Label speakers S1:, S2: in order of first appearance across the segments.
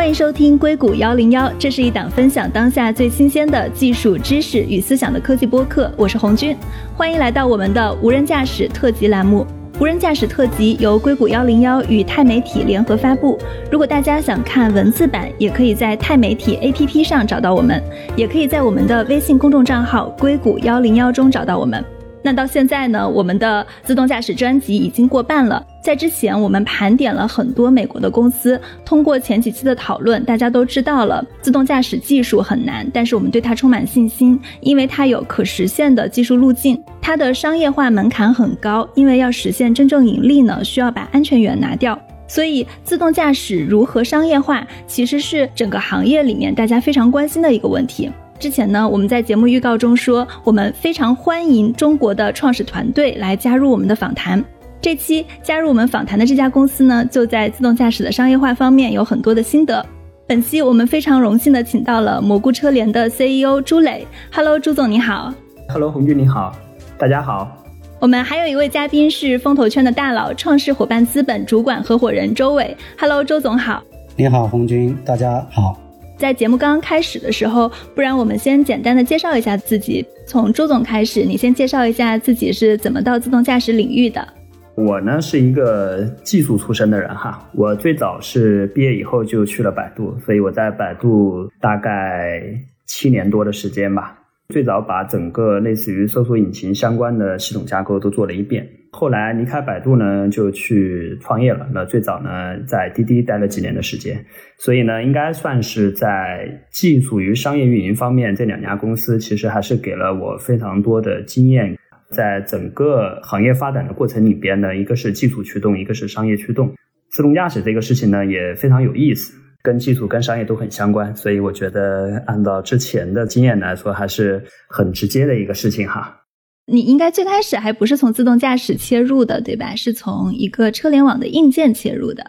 S1: 欢迎收听硅谷幺零幺，这是一档分享当下最新鲜的技术知识与思想的科技播客。我是红军，欢迎来到我们的无人驾驶特辑栏目。无人驾驶特辑由硅谷幺零幺与钛媒体联合发布。如果大家想看文字版，也可以在钛媒体 APP 上找到我们，也可以在我们的微信公众账号“硅谷幺零幺”中找到我们。那到现在呢，我们的自动驾驶专辑已经过半了。在之前，我们盘点了很多美国的公司。通过前几期的讨论，大家都知道了自动驾驶技术很难，但是我们对它充满信心，因为它有可实现的技术路径。它的商业化门槛很高，因为要实现真正盈利呢，需要把安全员拿掉。所以，自动驾驶如何商业化，其实是整个行业里面大家非常关心的一个问题。之前呢，我们在节目预告中说，我们非常欢迎中国的创始团队来加入我们的访谈。这期加入我们访谈的这家公司呢，就在自动驾驶的商业化方面有很多的心得。本期我们非常荣幸的请到了蘑菇车联的 CEO 朱磊。Hello，朱总你好。
S2: Hello，红军你好。大家好。
S1: 我们还有一位嘉宾是风投圈的大佬，创世伙伴资本主管合伙人周伟。Hello，周总好。
S3: 你好，红军，大家好。
S1: 在节目刚刚开始的时候，不然我们先简单的介绍一下自己。从周总开始，你先介绍一下自己是怎么到自动驾驶领域的。
S2: 我呢是一个技术出身的人哈，我最早是毕业以后就去了百度，所以我在百度大概七年多的时间吧。最早把整个类似于搜索引擎相关的系统架构都做了一遍，后来离开百度呢，就去创业了。那最早呢，在滴滴待了几年的时间，所以呢，应该算是在技术与商业运营方面，这两家公司其实还是给了我非常多的经验。在整个行业发展的过程里边呢，一个是技术驱动，一个是商业驱动。自动驾驶这个事情呢，也非常有意思。跟技术、跟商业都很相关，所以我觉得按照之前的经验来说，还是很直接的一个事情哈。
S1: 你应该最开始还不是从自动驾驶切入的，对吧？是从一个车联网的硬件切入的。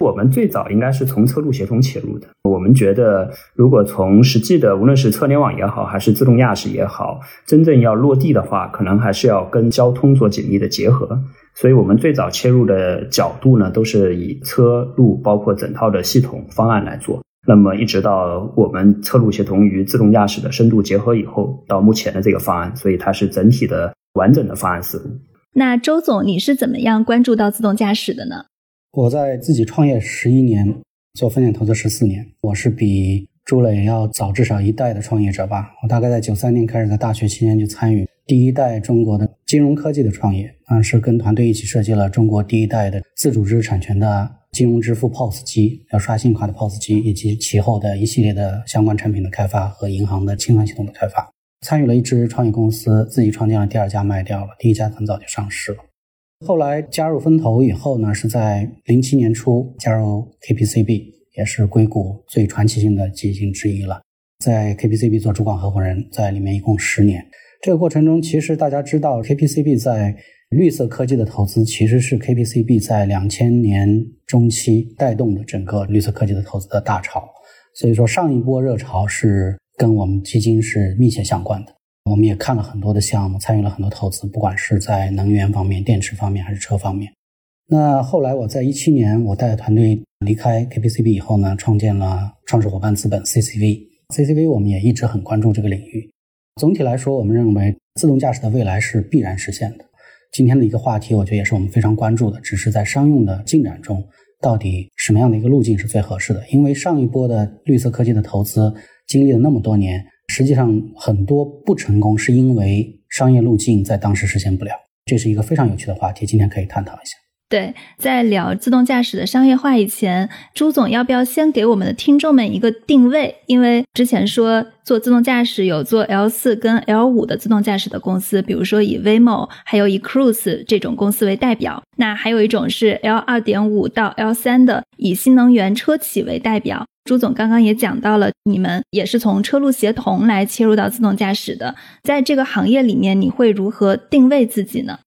S2: 我们最早应该是从车路协同切入的。我们觉得，如果从实际的，无论是车联网也好，还是自动驾驶也好，真正要落地的话，可能还是要跟交通做紧密的结合。所以我们最早切入的角度呢，都是以车路包括整套的系统方案来做。那么一直到我们车路协同与自动驾驶的深度结合以后，到目前的这个方案，所以它是整体的完整的方案思路。
S1: 那周总，你是怎么样关注到自动驾驶的呢？
S3: 我在自己创业十一年，做风险投资十四年，我是比朱磊要早至少一代的创业者吧。我大概在九三年开始，在大学期间就参与。第一代中国的金融科技的创业，啊，是跟团队一起设计了中国第一代的自主知识产权的金融支付 POS 机，要刷信用卡的 POS 机，以及其后的一系列的相关产品的开发和银行的清算系统的开发。参与了一支创业公司，自己创建了第二家，卖掉了，第一家很早就上市了。后来加入风投以后呢，是在零七年初加入 KPCB，也是硅谷最传奇性的基金之一了。在 KPCB 做主管合伙人，在里面一共十年。这个过程中，其实大家知道，KPCB 在绿色科技的投资，其实是 KPCB 在两千年中期带动的整个绿色科技的投资的大潮。所以说，上一波热潮是跟我们基金是密切相关的。我们也看了很多的项目，参与了很多投资，不管是在能源方面、电池方面还是车方面。那后来我在一七年，我带着团队离开 KPCB 以后呢，创建了创始伙伴资本 CCV。CCV 我们也一直很关注这个领域。总体来说，我们认为自动驾驶的未来是必然实现的。今天的一个话题，我觉得也是我们非常关注的。只是在商用的进展中，到底什么样的一个路径是最合适的？因为上一波的绿色科技的投资经历了那么多年，实际上很多不成功是因为商业路径在当时实现不了。这是一个非常有趣的话题，今天可以探讨一下。
S1: 对，在聊自动驾驶的商业化以前，朱总要不要先给我们的听众们一个定位？因为之前说做自动驾驶有做 L 四跟 L 五的自动驾驶的公司，比如说以 Waymo 还有以 Cruise 这种公司为代表。那还有一种是 L 二点五到 L 三的，以新能源车企为代表。朱总刚刚也讲到了，你们也是从车路协同来切入到自动驾驶的，在这个行业里面，你会如何定位自己呢？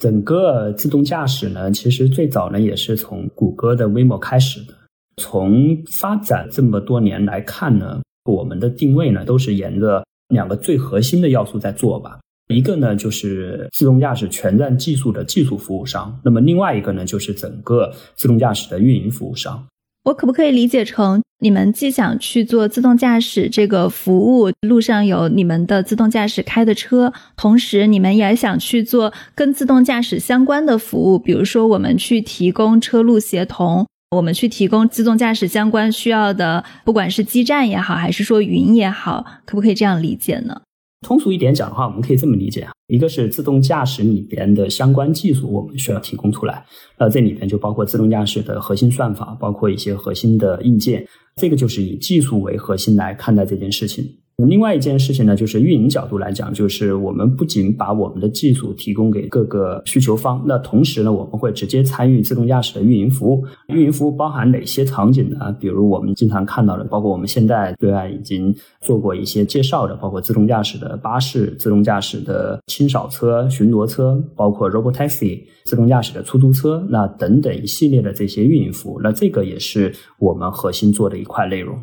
S2: 整个自动驾驶呢，其实最早呢也是从谷歌的 Waymo 开始的。从发展这么多年来看呢，我们的定位呢都是沿着两个最核心的要素在做吧。一个呢就是自动驾驶全站技术的技术服务商，那么另外一个呢就是整个自动驾驶的运营服务商。
S1: 我可不可以理解成，你们既想去做自动驾驶这个服务，路上有你们的自动驾驶开的车，同时你们也想去做跟自动驾驶相关的服务，比如说我们去提供车路协同，我们去提供自动驾驶相关需要的，不管是基站也好，还是说云也好，可不可以这样理解呢？
S2: 通俗一点讲的话，我们可以这么理解啊，一个是自动驾驶里边的相关技术，我们需要提供出来。那这里边就包括自动驾驶的核心算法，包括一些核心的硬件，这个就是以技术为核心来看待这件事情。另外一件事情呢，就是运营角度来讲，就是我们不仅把我们的技术提供给各个需求方，那同时呢，我们会直接参与自动驾驶的运营服务。运营服务包含哪些场景呢？比如我们经常看到的，包括我们现在对外已经做过一些介绍的，包括自动驾驶的巴士、自动驾驶的清扫车、巡逻车，包括 robotaxi、自动驾驶的出租车，那等等一系列的这些运营服务，那这个也是我们核心做的一块内容。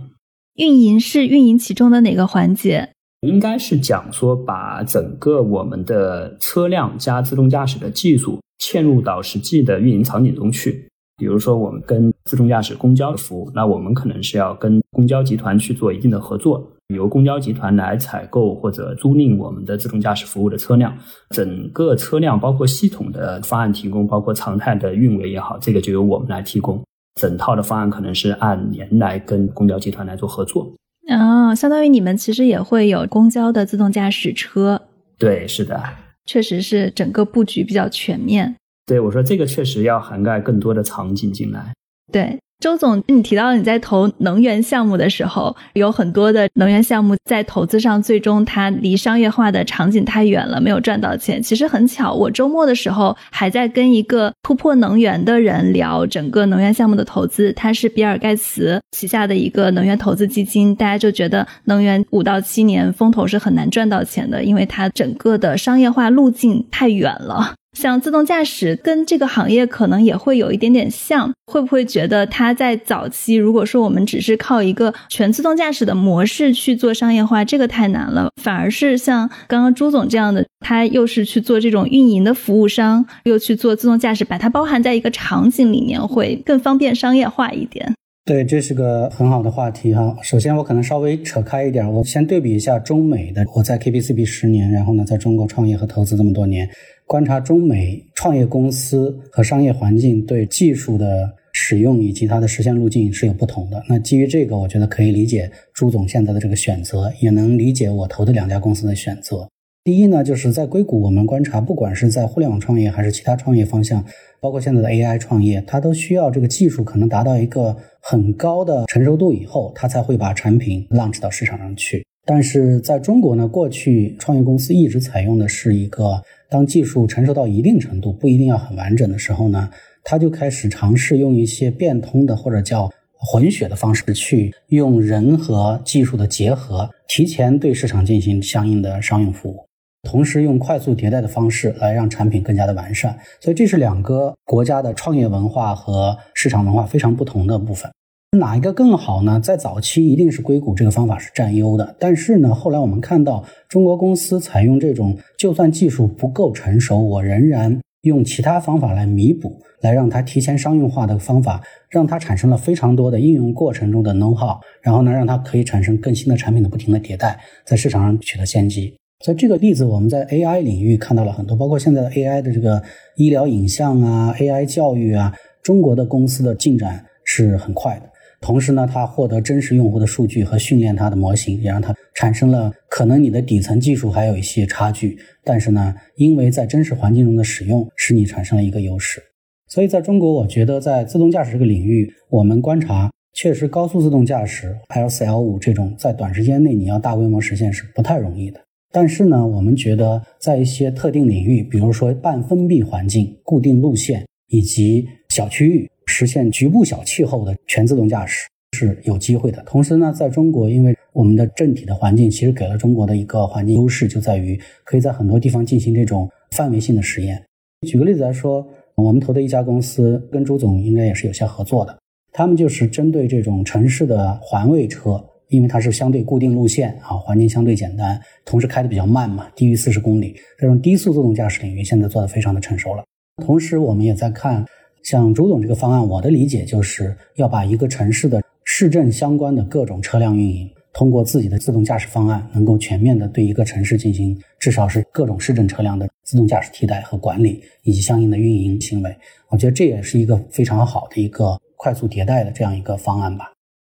S1: 运营是运营其中的哪个环节？
S2: 应该是讲说把整个我们的车辆加自动驾驶的技术嵌入到实际的运营场景中去。比如说，我们跟自动驾驶公交的服务，那我们可能是要跟公交集团去做一定的合作，由公交集团来采购或者租赁我们的自动驾驶服务的车辆。整个车辆包括系统的方案提供，包括常态的运维也好，这个就由我们来提供。整套的方案可能是按年来跟公交集团来做合作
S1: 啊，相当于你们其实也会有公交的自动驾驶车。
S2: 对，是的，
S1: 确实是整个布局比较全面。
S2: 对，我说这个确实要涵盖更多的场景进来。
S1: 对。周总，你提到你在投能源项目的时候，有很多的能源项目在投资上，最终它离商业化的场景太远了，没有赚到钱。其实很巧，我周末的时候还在跟一个突破能源的人聊整个能源项目的投资，他是比尔盖茨旗下的一个能源投资基金。大家就觉得能源五到七年风投是很难赚到钱的，因为它整个的商业化路径太远了。像自动驾驶跟这个行业可能也会有一点点像，会不会觉得它在早期，如果说我们只是靠一个全自动驾驶的模式去做商业化，这个太难了。反而是像刚刚朱总这样的，他又是去做这种运营的服务商，又去做自动驾驶，把它包含在一个场景里面，会更方便商业化一点。
S3: 对，这是个很好的话题哈。首先，我可能稍微扯开一点，我先对比一下中美的。我在 KPCB 十年，然后呢，在中国创业和投资这么多年。观察中美创业公司和商业环境对技术的使用以及它的实现路径是有不同的。那基于这个，我觉得可以理解朱总现在的这个选择，也能理解我投的两家公司的选择。第一呢，就是在硅谷，我们观察，不管是在互联网创业还是其他创业方向，包括现在的 AI 创业，它都需要这个技术可能达到一个很高的成熟度以后，它才会把产品 launch 到市场上去。但是在中国呢，过去创业公司一直采用的是一个。当技术成熟到一定程度，不一定要很完整的时候呢，他就开始尝试用一些变通的或者叫混血的方式，去用人和技术的结合，提前对市场进行相应的商用服务，同时用快速迭代的方式来让产品更加的完善。所以这是两个国家的创业文化和市场文化非常不同的部分。哪一个更好呢？在早期一定是硅谷这个方法是占优的，但是呢，后来我们看到中国公司采用这种，就算技术不够成熟，我仍然用其他方法来弥补，来让它提前商用化的方法，让它产生了非常多的应用过程中的 know how，然后呢，让它可以产生更新的产品的不停的迭代，在市场上取得先机。所以这个例子我们在 AI 领域看到了很多，包括现在的 AI 的这个医疗影像啊，AI 教育啊，中国的公司的进展是很快的。同时呢，它获得真实用户的数据和训练它的模型，也让它产生了可能你的底层技术还有一些差距，但是呢，因为在真实环境中的使用，使你产生了一个优势。所以在中国，我觉得在自动驾驶这个领域，我们观察确实高速自动驾驶 L 四 L 五这种在短时间内你要大规模实现是不太容易的。但是呢，我们觉得在一些特定领域，比如说半封闭环境、固定路线以及小区域。实现局部小气候的全自动驾驶是有机会的。同时呢，在中国，因为我们的政体的环境其实给了中国的一个环境优势，就在于可以在很多地方进行这种范围性的实验。举个例子来说，我们投的一家公司跟朱总应该也是有些合作的，他们就是针对这种城市的环卫车，因为它是相对固定路线啊，环境相对简单，同时开的比较慢嘛，低于四十公里，这种低速自动驾驶领域现在做的非常的成熟了。同时，我们也在看。像朱总这个方案，我的理解就是要把一个城市的市政相关的各种车辆运营，通过自己的自动驾驶方案，能够全面的对一个城市进行至少是各种市政车辆的自动驾驶替代和管理，以及相应的运营行为。我觉得这也是一个非常好的一个快速迭代的这样一个方案吧。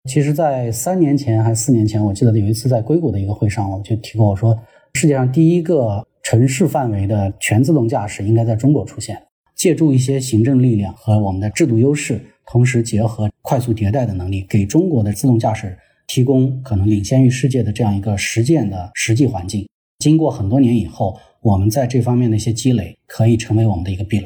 S3: 其实，在三年前还是四年前，我记得有一次在硅谷的一个会上，我就提过，我说世界上第一个城市范围的全自动驾驶应该在中国出现。借助一些行政力量和我们的制度优势，同时结合快速迭代的能力，给中国的自动驾驶提供可能领先于世界的这样一个实践的实际环境。经过很多年以后，我们在这方面的一些积累，可以成为我们的一个壁垒。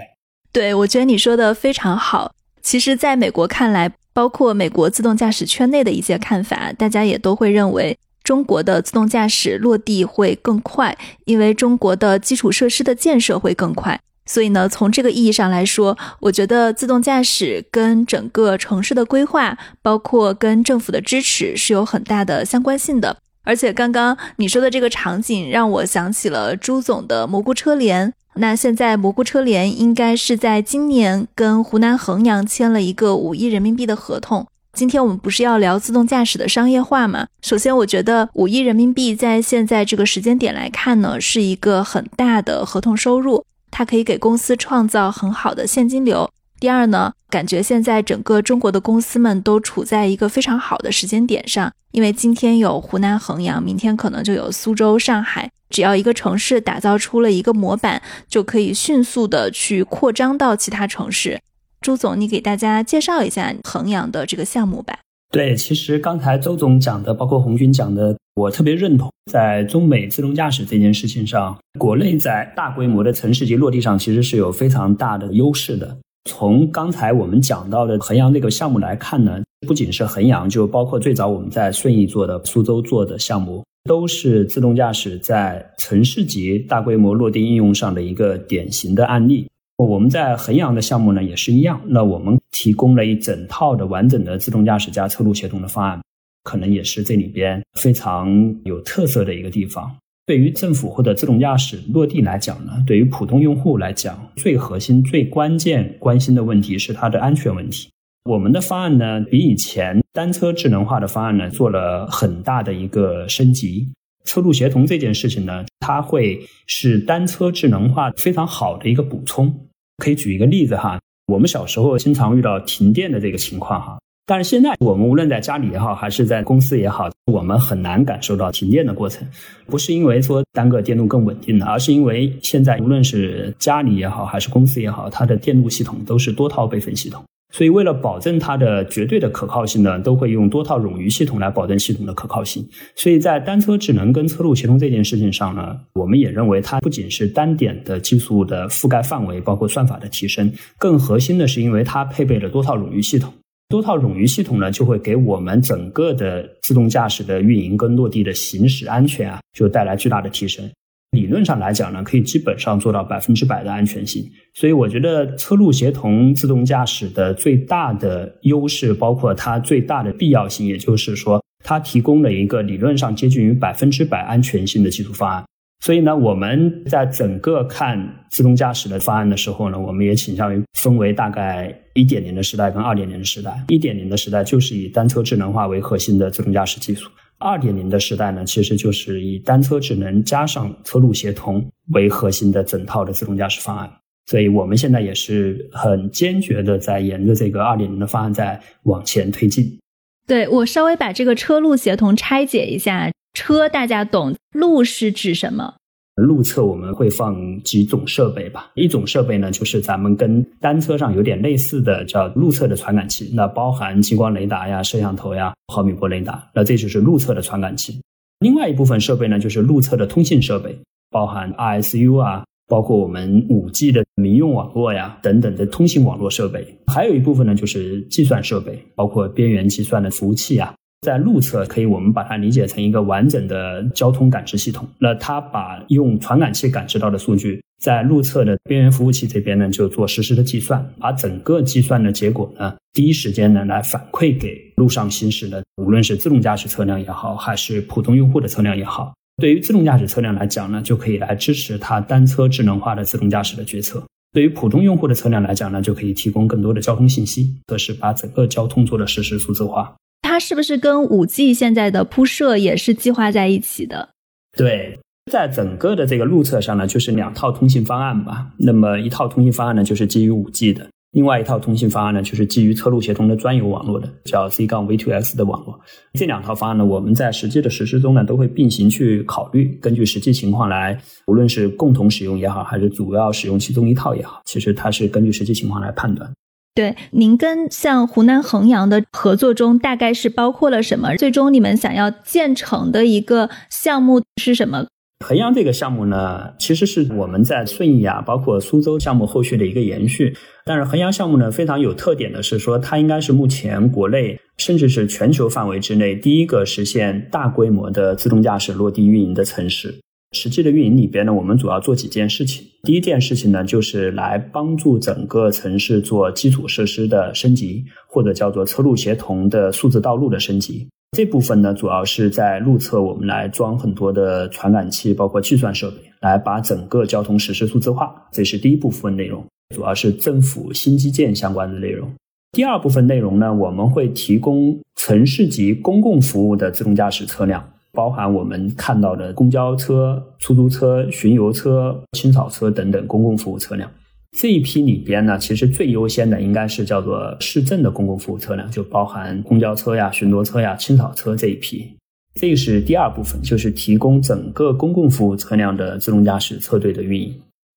S1: 对，我觉得你说的非常好。其实，在美国看来，包括美国自动驾驶圈内的一些看法，大家也都会认为中国的自动驾驶落地会更快，因为中国的基础设施的建设会更快。所以呢，从这个意义上来说，我觉得自动驾驶跟整个城市的规划，包括跟政府的支持是有很大的相关性的。而且刚刚你说的这个场景，让我想起了朱总的蘑菇车联。那现在蘑菇车联应该是在今年跟湖南衡阳签了一个五亿人民币的合同。今天我们不是要聊自动驾驶的商业化吗？首先，我觉得五亿人民币在现在这个时间点来看呢，是一个很大的合同收入。它可以给公司创造很好的现金流。第二呢，感觉现在整个中国的公司们都处在一个非常好的时间点上，因为今天有湖南衡阳，明天可能就有苏州、上海。只要一个城市打造出了一个模板，就可以迅速的去扩张到其他城市。朱总，你给大家介绍一下衡阳的这个项目吧。
S2: 对，其实刚才周总讲的，包括红军讲的，我特别认同。在中美自动驾驶这件事情上，国内在大规模的城市级落地上，其实是有非常大的优势的。从刚才我们讲到的衡阳这个项目来看呢，不仅是衡阳，就包括最早我们在顺义做的、苏州做的项目，都是自动驾驶在城市级大规模落地应用上的一个典型的案例。我们在衡阳的项目呢也是一样，那我们提供了一整套的完整的自动驾驶加车路协同的方案，可能也是这里边非常有特色的一个地方。对于政府或者自动驾驶落地来讲呢，对于普通用户来讲，最核心、最关键关心的问题是它的安全问题。我们的方案呢，比以前单车智能化的方案呢做了很大的一个升级。车路协同这件事情呢，它会是单车智能化非常好的一个补充。可以举一个例子哈，我们小时候经常遇到停电的这个情况哈，但是现在我们无论在家里也好，还是在公司也好，我们很难感受到停电的过程，不是因为说单个电路更稳定了，而是因为现在无论是家里也好，还是公司也好，它的电路系统都是多套备份系统。所以，为了保证它的绝对的可靠性呢，都会用多套冗余系统来保证系统的可靠性。所以在单车智能跟车路协同这件事情上呢，我们也认为它不仅是单点的技术的覆盖范围，包括算法的提升，更核心的是因为它配备了多套冗余系统。多套冗余系统呢，就会给我们整个的自动驾驶的运营跟落地的行驶安全啊，就带来巨大的提升。理论上来讲呢，可以基本上做到百分之百的安全性。所以我觉得车路协同自动驾驶的最大的优势，包括它最大的必要性，也就是说，它提供了一个理论上接近于百分之百安全性的技术方案。所以呢，我们在整个看自动驾驶的方案的时候呢，我们也倾向于分为大概一点零的时代跟二点零的时代。一点零的时代就是以单车智能化为核心的自动驾驶技术。二点零的时代呢，其实就是以单车智能加上车路协同为核心的整套的自动驾驶方案。所以我们现在也是很坚决的在沿着这个二点零的方案在往前推进。
S1: 对我稍微把这个车路协同拆解一下，车大家懂，路是指什么？
S2: 路侧我们会放几种设备吧，一种设备呢就是咱们跟单车上有点类似的叫路侧的传感器，那包含激光雷达呀、摄像头呀、毫米波雷达，那这就是路侧的传感器。另外一部分设备呢就是路侧的通信设备，包含 RSU 啊，包括我们五 G 的民用网络呀等等的通信网络设备，还有一部分呢就是计算设备，包括边缘计算的服务器啊。在路侧，可以我们把它理解成一个完整的交通感知系统。那它把用传感器感知到的数据，在路侧的边缘服务器这边呢，就做实时的计算，把整个计算的结果呢，第一时间呢来反馈给路上行驶的，无论是自动驾驶车辆也好，还是普通用户的车辆也好。对于自动驾驶车辆来讲呢，就可以来支持它单车智能化的自动驾驶的决策。对于普通用户的车辆来讲呢，就可以提供更多的交通信息，这是把整个交通做了实时数字化。
S1: 它是不是跟五 G 现在的铺设也是计划在一起的？
S2: 对，在整个的这个路测上呢，就是两套通信方案吧。那么一套通信方案呢，就是基于五 G 的；另外一套通信方案呢，就是基于车路协同的专有网络的，叫 C 杠 V2X 的网络。这两套方案呢，我们在实际的实施中呢，都会并行去考虑，根据实际情况来，无论是共同使用也好，还是主要使用其中一套也好，其实它是根据实际情况来判断。
S1: 对，您跟像湖南衡阳的合作中，大概是包括了什么？最终你们想要建成的一个项目是什么？
S2: 衡阳这个项目呢，其实是我们在顺义啊，包括苏州项目后续的一个延续。但是衡阳项目呢，非常有特点的是说，它应该是目前国内甚至是全球范围之内第一个实现大规模的自动驾驶落地运营的城市。实际的运营里边呢，我们主要做几件事情。第一件事情呢，就是来帮助整个城市做基础设施的升级，或者叫做车路协同的数字道路的升级。这部分呢，主要是在路侧我们来装很多的传感器，包括计算设备，来把整个交通实施数字化。这是第一部分内容，主要是政府新基建相关的内容。第二部分内容呢，我们会提供城市级公共服务的自动驾驶车辆。包含我们看到的公交车、出租车、巡游车、清扫车等等公共服务车辆，这一批里边呢，其实最优先的应该是叫做市政的公共服务车辆，就包含公交车呀、巡逻车呀、清扫车这一批。这是第二部分，就是提供整个公共服务车辆的自动驾驶车队的运营。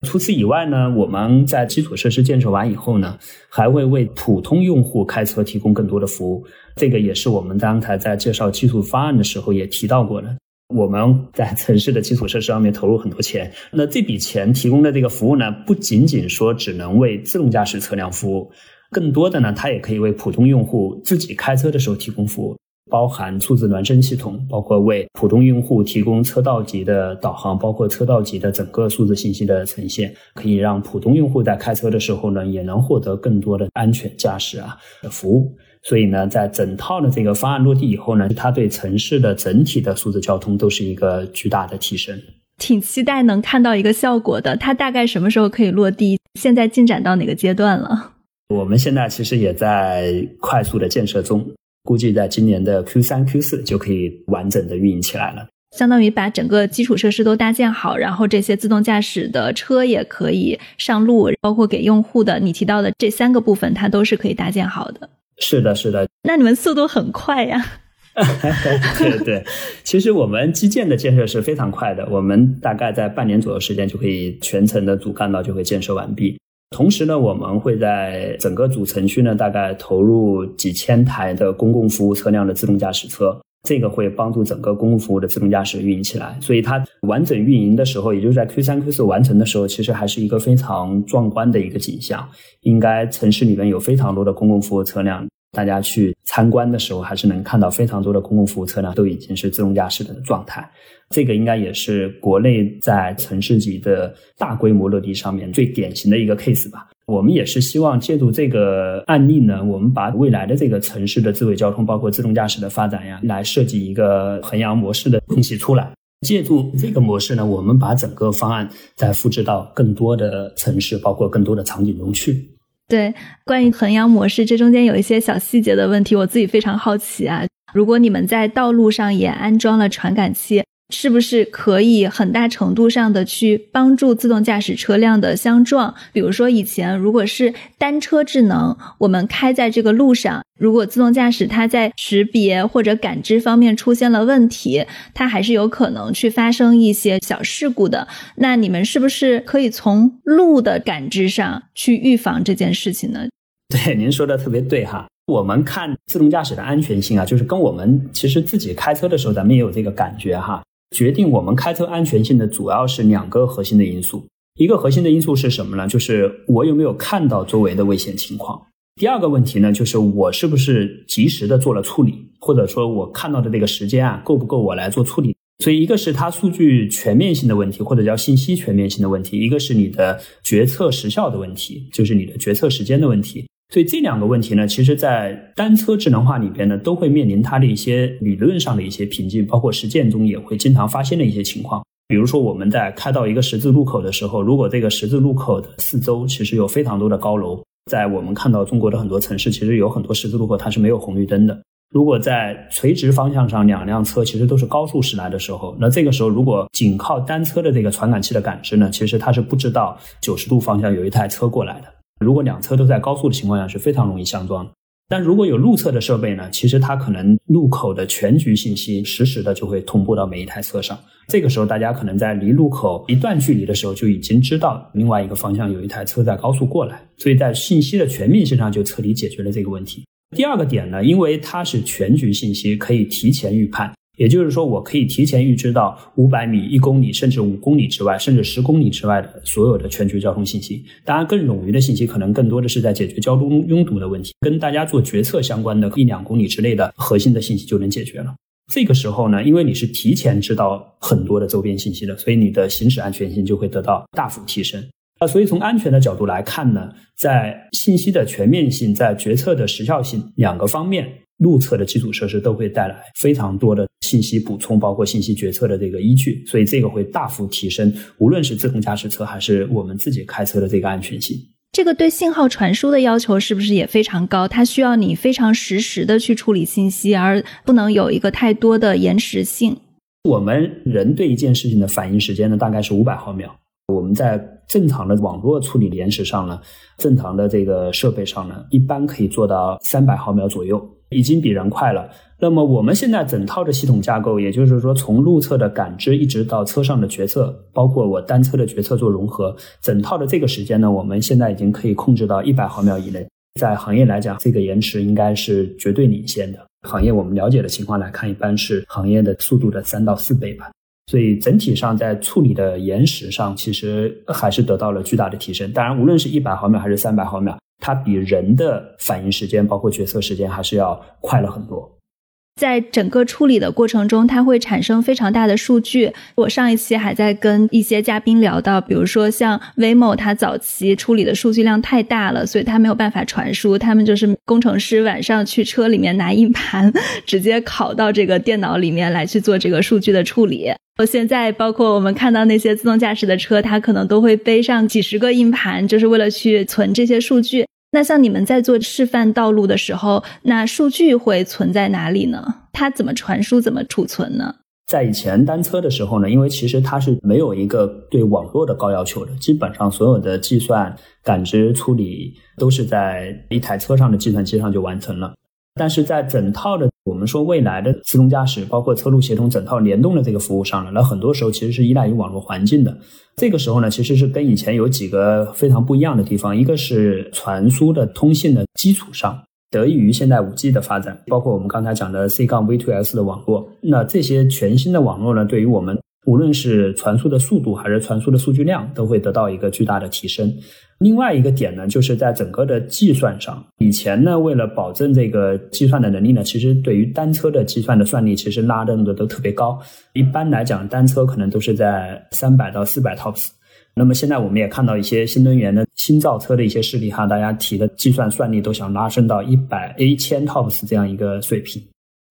S2: 除此以外呢，我们在基础设施建设完以后呢，还会为普通用户开车提供更多的服务。这个也是我们刚才在介绍技术方案的时候也提到过的。我们在城市的基础设施上面投入很多钱，那这笔钱提供的这个服务呢，不仅仅说只能为自动驾驶车辆服务，更多的呢，它也可以为普通用户自己开车的时候提供服务。包含数字孪生系统，包括为普通用户提供车道级的导航，包括车道级的整个数字信息的呈现，可以让普通用户在开车的时候呢，也能获得更多的安全驾驶啊的服务。所以呢，在整套的这个方案落地以后呢，它对城市的整体的数字交通都是一个巨大的提升。
S1: 挺期待能看到一个效果的，它大概什么时候可以落地？现在进展到哪个阶段了？
S2: 我们现在其实也在快速的建设中。估计在今年的 Q 三、Q 四就可以完整的运营起来了。
S1: 相当于把整个基础设施都搭建好，然后这些自动驾驶的车也可以上路，包括给用户的你提到的这三个部分，它都是可以搭建好的。
S2: 是的，是的。
S1: 那你们速度很快呀？
S2: 对对，其实我们基建的建设是非常快的，我们大概在半年左右时间就可以全程的主干道就会建设完毕。同时呢，我们会在整个主城区呢，大概投入几千台的公共服务车辆的自动驾驶车，这个会帮助整个公共服务的自动驾驶运营起来。所以它完整运营的时候，也就是在 Q 三、Q 四完成的时候，其实还是一个非常壮观的一个景象。应该城市里面有非常多的公共服务车辆，大家去参观的时候，还是能看到非常多的公共服务车辆都已经是自动驾驶的状态。这个应该也是国内在城市级的大规模落地上面最典型的一个 case 吧。我们也是希望借助这个案例呢，我们把未来的这个城市的智慧交通，包括自动驾驶的发展呀，来设计一个衡阳模式的东西出来。借助这个模式呢，我们把整个方案再复制到更多的城市，包括更多的场景中去。
S1: 对，关于衡阳模式，这中间有一些小细节的问题，我自己非常好奇啊。如果你们在道路上也安装了传感器。是不是可以很大程度上的去帮助自动驾驶车辆的相撞？比如说以前如果是单车智能，我们开在这个路上，如果自动驾驶它在识别或者感知方面出现了问题，它还是有可能去发生一些小事故的。那你们是不是可以从路的感知上去预防这件事情呢？
S2: 对，您说的特别对哈。我们看自动驾驶的安全性啊，就是跟我们其实自己开车的时候，咱们也有这个感觉哈。决定我们开车安全性的主要是两个核心的因素，一个核心的因素是什么呢？就是我有没有看到周围的危险情况。第二个问题呢，就是我是不是及时的做了处理，或者说我看到的这个时间啊，够不够我来做处理？所以一个是它数据全面性的问题，或者叫信息全面性的问题；一个是你的决策时效的问题，就是你的决策时间的问题。所以这两个问题呢，其实，在单车智能化里边呢，都会面临它的一些理论上的一些瓶颈，包括实践中也会经常发现的一些情况。比如说我们在开到一个十字路口的时候，如果这个十字路口的四周其实有非常多的高楼，在我们看到中国的很多城市，其实有很多十字路口它是没有红绿灯的。如果在垂直方向上两辆车其实都是高速驶来的时候，那这个时候如果仅靠单车的这个传感器的感知呢，其实它是不知道九十度方向有一台车过来的。如果两车都在高速的情况下，是非常容易相撞的。但如果有路测的设备呢，其实它可能路口的全局信息实时的就会同步到每一台车上。这个时候，大家可能在离路口一段距离的时候就已经知道另外一个方向有一台车在高速过来，所以在信息的全面性上就彻底解决了这个问题。第二个点呢，因为它是全局信息，可以提前预判。也就是说，我可以提前预知到五百米、一公里，甚至五公里之外，甚至十公里之外的所有的全局交通信息。当然，更冗余的信息可能更多的是在解决交通拥堵的问题，跟大家做决策相关的一两公里之内的核心的信息就能解决了。这个时候呢，因为你是提前知道很多的周边信息的，所以你的行驶安全性就会得到大幅提升。那所以从安全的角度来看呢，在信息的全面性、在决策的时效性两个方面。路测的基础设施都会带来非常多的信息补充，包括信息决策的这个依据，所以这个会大幅提升，无论是自动驾驶车还是我们自己开车的这个安全性。
S1: 这个对信号传输的要求是不是也非常高？它需要你非常实时的去处理信息，而不能有一个太多的延时性。
S2: 我们人对一件事情的反应时间呢，大概是五百毫秒。我们在正常的网络处理延时上呢，正常的这个设备上呢，一般可以做到三百毫秒左右。已经比人快了。那么我们现在整套的系统架构，也就是说，从路测的感知一直到车上的决策，包括我单车的决策做融合，整套的这个时间呢，我们现在已经可以控制到一百毫秒以内。在行业来讲，这个延迟应该是绝对领先的。行业我们了解的情况来看，一般是行业的速度的三到四倍吧。所以整体上在处理的延时上，其实还是得到了巨大的提升。当然，无论是一百毫秒还是三百毫秒。它比人的反应时间，包括决策时间，还是要快了很多。
S1: 在整个处理的过程中，它会产生非常大的数据。我上一期还在跟一些嘉宾聊到，比如说像 Waymo，它早期处理的数据量太大了，所以它没有办法传输。他们就是工程师晚上去车里面拿硬盘，直接拷到这个电脑里面来去做这个数据的处理。现在包括我们看到那些自动驾驶的车，它可能都会背上几十个硬盘，就是为了去存这些数据。那像你们在做示范道路的时候，那数据会存在哪里呢？它怎么传输、怎么储存呢？
S2: 在以前单车的时候呢，因为其实它是没有一个对网络的高要求的，基本上所有的计算、感知、处理都是在一台车上的计算机上就完成了。但是在整套的我们说未来的自动驾驶，包括车路协同整套联动的这个服务上呢，那很多时候其实是依赖于网络环境的。这个时候呢，其实是跟以前有几个非常不一样的地方。一个是传输的通信的基础上，得益于现在五 G 的发展，包括我们刚才讲的 C 杠 V2S 的网络，那这些全新的网络呢，对于我们无论是传输的速度还是传输的数据量，都会得到一个巨大的提升。另外一个点呢，就是在整个的计算上，以前呢，为了保证这个计算的能力呢，其实对于单车的计算的算力，其实拉的都特别高。一般来讲，单车可能都是在三百到四百 TOPS。那么现在我们也看到一些新能源的新造车的一些势力哈，大家提的计算算力都想拉升到一百 A 千 TOPS 这样一个水平。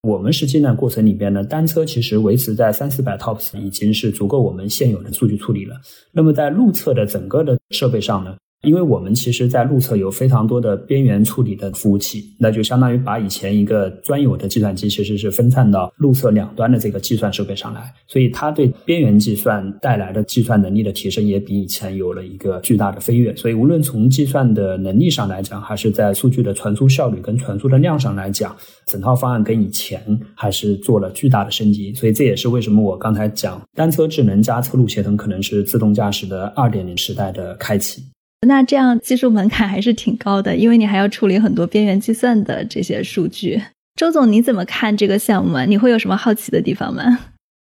S2: 我们实际呢过程里边呢，单车其实维持在三四百 TOPS 已经是足够我们现有的数据处理了。那么在路测的整个的设备上呢？因为我们其实，在路侧有非常多的边缘处理的服务器，那就相当于把以前一个专有的计算机，其实是分散到路侧两端的这个计算设备上来，所以它对边缘计算带来的计算能力的提升，也比以前有了一个巨大的飞跃。所以，无论从计算的能力上来讲，还是在数据的传输效率跟传输的量上来讲，整套方案跟以前还是做了巨大的升级。所以，这也是为什么我刚才讲单车智能加车路协同，可能是自动驾驶的二点零时代的开启。
S1: 那这样技术门槛还是挺高的，因为你还要处理很多边缘计算的这些数据。周总，你怎么看这个项目？你会有什么好奇的地方吗？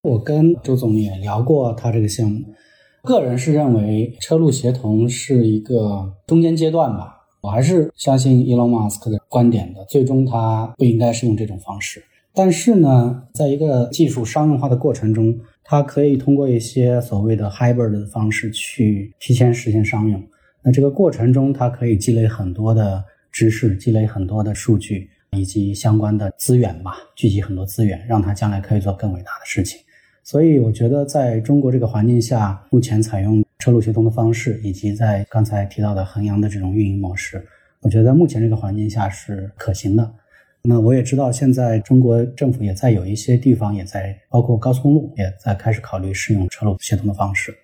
S3: 我跟周总也聊过他这个项目，个人是认为车路协同是一个中间阶段吧。我还是相信 Elon Musk 的观点的，最终他不应该是用这种方式。但是呢，在一个技术商用化的过程中，它可以通过一些所谓的 hybrid 的方式去提前实现商用。那这个过程中，它可以积累很多的知识，积累很多的数据，以及相关的资源吧，聚集很多资源，让它将来可以做更伟大的事情。所以我觉得在中国这个环境下，目前采用车路协同的方式，以及在刚才提到的衡阳的这种运营模式，我觉得在目前这个环境下是可行的。那我也知道，现在中国政府也在有一些地方也在，包括高速公路也在开始考虑试用车路协同的方式。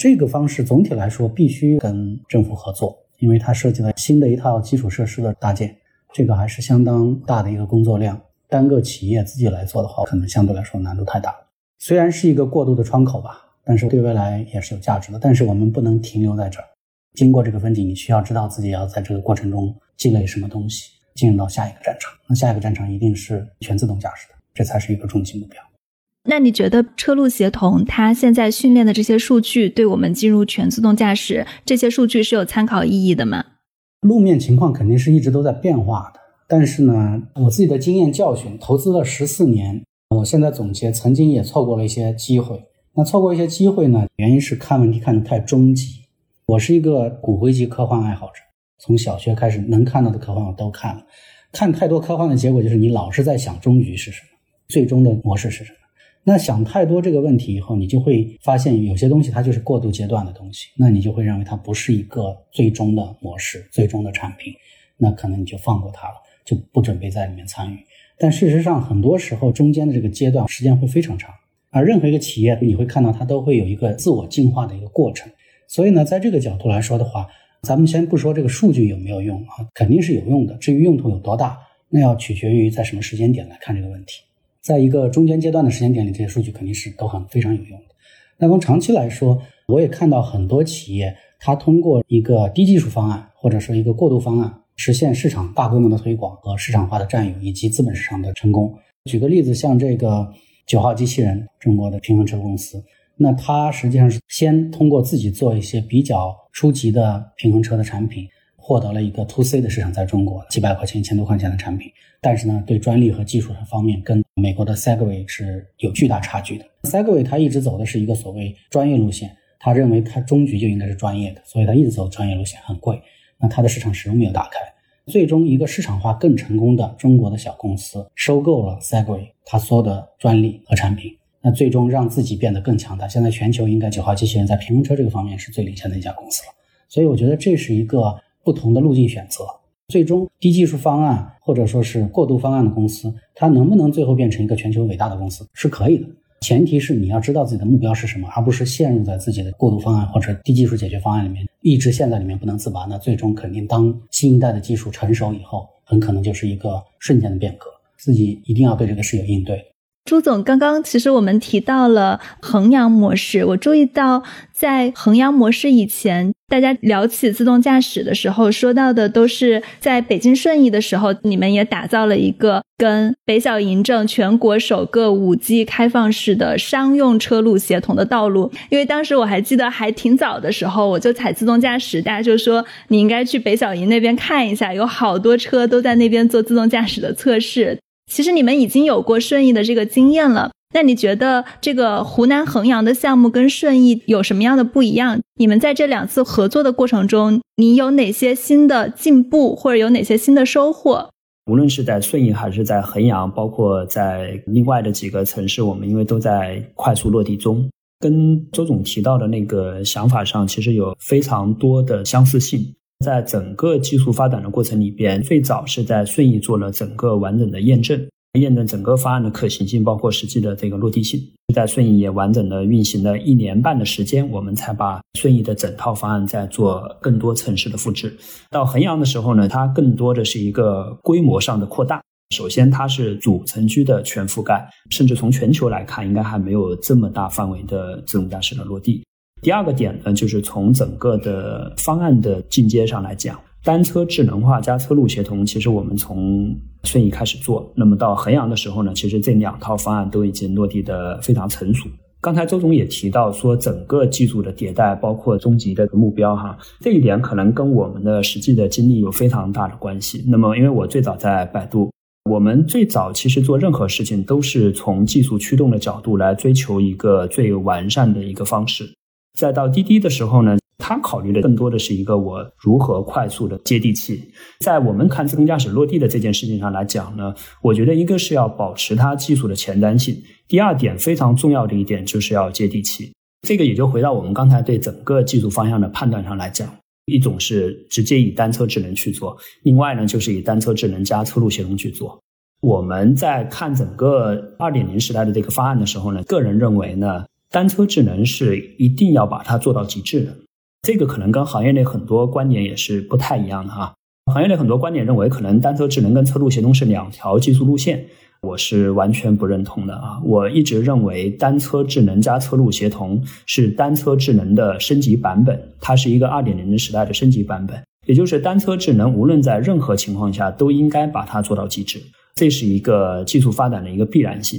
S3: 这个方式总体来说必须跟政府合作，因为它涉及了新的一套基础设施的搭建，这个还是相当大的一个工作量。单个企业自己来做的话，可能相对来说难度太大。虽然是一个过渡的窗口吧，但是对未来也是有价值的。但是我们不能停留在这儿。经过这个分级，你需要知道自己要在这个过程中积累什么东西。进入到下一个战场，那下一个战场一定是全自动驾驶的，这才是一个终极目标。
S1: 那你觉得车路协同它现在训练的这些数据，对我们进入全自动驾驶这些数据是有参考意义的吗？
S3: 路面情况肯定是一直都在变化的，但是呢，我自己的经验教训，投资了十四年，我现在总结，曾经也错过了一些机会。那错过一些机会呢，原因是看问题看得太终极。我是一个骨灰级科幻爱好者。从小学开始能看到的科幻我都看了，看太多科幻的结果就是你老是在想终局是什么，最终的模式是什么。那想太多这个问题以后，你就会发现有些东西它就是过渡阶段的东西，那你就会认为它不是一个最终的模式、最终的产品，那可能你就放过它了，就不准备在里面参与。但事实上，很多时候中间的这个阶段时间会非常长，而任何一个企业你会看到它都会有一个自我进化的一个过程。所以呢，在这个角度来说的话。咱们先不说这个数据有没有用啊，肯定是有用的。至于用途有多大，那要取决于在什么时间点来看这个问题。在一个中间阶段的时间点里，这些数据肯定是都很非常有用的。那从长期来说，我也看到很多企业，它通过一个低技术方案或者说一个过渡方案，实现市场大规模的推广和市场化的占有以及资本市场的成功。举个例子，像这个九号机器人，中国的平衡车公司。那它实际上是先通过自己做一些比较初级的平衡车的产品，获得了一个 to C 的市场，在中国几百块钱、一千多块钱的产品。但是呢，对专利和技术方面跟美国的 Segway 是有巨大差距的。Segway 它一直走的是一个所谓专业路线，他认为它终局就应该是专业的，所以它一直走专业路线，很贵。那它的市场始终没有打开。最终，一个市场化更成功的中国的小公司收购了 Segway，它所有的专利和产品。那最终让自己变得更强大。现在全球应该九号机器人在平衡车这个方面是最领先的一家公司了。所以我觉得这是一个不同的路径选择。最终低技术方案或者说是过渡方案的公司，它能不能最后变成一个全球伟大的公司是可以的。前提是你要知道自己的目标是什么，而不是陷入在自己的过渡方案或者低技术解决方案里面，一直陷在里面不能自拔。那最终肯定当新一代的技术成熟以后，很可能就是一个瞬间的变革。自己一定要对这个事有应对。
S1: 朱总，刚刚其实我们提到了衡阳模式，我注意到在衡阳模式以前，大家聊起自动驾驶的时候，说到的都是在北京顺义的时候，你们也打造了一个跟北小营镇全国首个五 G 开放式的商用车路协同的道路。因为当时我还记得还挺早的时候，我就踩自动驾驶，大家就说你应该去北小营那边看一下，有好多车都在那边做自动驾驶的测试。其实你们已经有过顺义的这个经验了，那你觉得这个湖南衡阳的项目跟顺义有什么样的不一样？你们在这两次合作的过程中，你有哪些新的进步，或者有哪些新的收获？
S2: 无论是在顺义还是在衡阳，包括在另外的几个城市，我们因为都在快速落地中，跟周总提到的那个想法上，其实有非常多的相似性。在整个技术发展的过程里边，最早是在顺义做了整个完整的验证，验证整个方案的可行性，包括实际的这个落地性。在顺义也完整的运行了一年半的时间，我们才把顺义的整套方案在做更多城市的复制。到衡阳的时候呢，它更多的是一个规模上的扩大。首先，它是主城区的全覆盖，甚至从全球来看，应该还没有这么大范围的自动驾驶的落地。第二个点呢，就是从整个的方案的进阶上来讲，单车智能化加车路协同，其实我们从顺义开始做，那么到衡阳的时候呢，其实这两套方案都已经落地的非常成熟。刚才周总也提到说，整个技术的迭代，包括终极的目标，哈，这一点可能跟我们的实际的经历有非常大的关系。那么，因为我最早在百度，我们最早其实做任何事情都是从技术驱动的角度来追求一个最完善的一个方式。再到滴滴的时候呢，他考虑的更多的是一个我如何快速的接地气。在我们看自动驾驶落地的这件事情上来讲呢，我觉得一个是要保持它技术的前瞻性，第二点非常重要的一点就是要接地气。这个也就回到我们刚才对整个技术方向的判断上来讲，一种是直接以单车智能去做，另外呢就是以单车智能加车路协同去做。我们在看整个二点零时代的这个方案的时候呢，个人认为呢，单车智能是一定要把它做到极致的。这个可能跟行业内很多观点也是不太一样的哈。行业内很多观点认为，可能单车智能跟车路协同是两条技术路线。我是完全不认同的啊！我一直认为单车智能加车路协同是单车智能的升级版本，它是一个二点零时代的升级版本。也就是单车智能无论在任何情况下都应该把它做到极致，这是一个技术发展的一个必然性。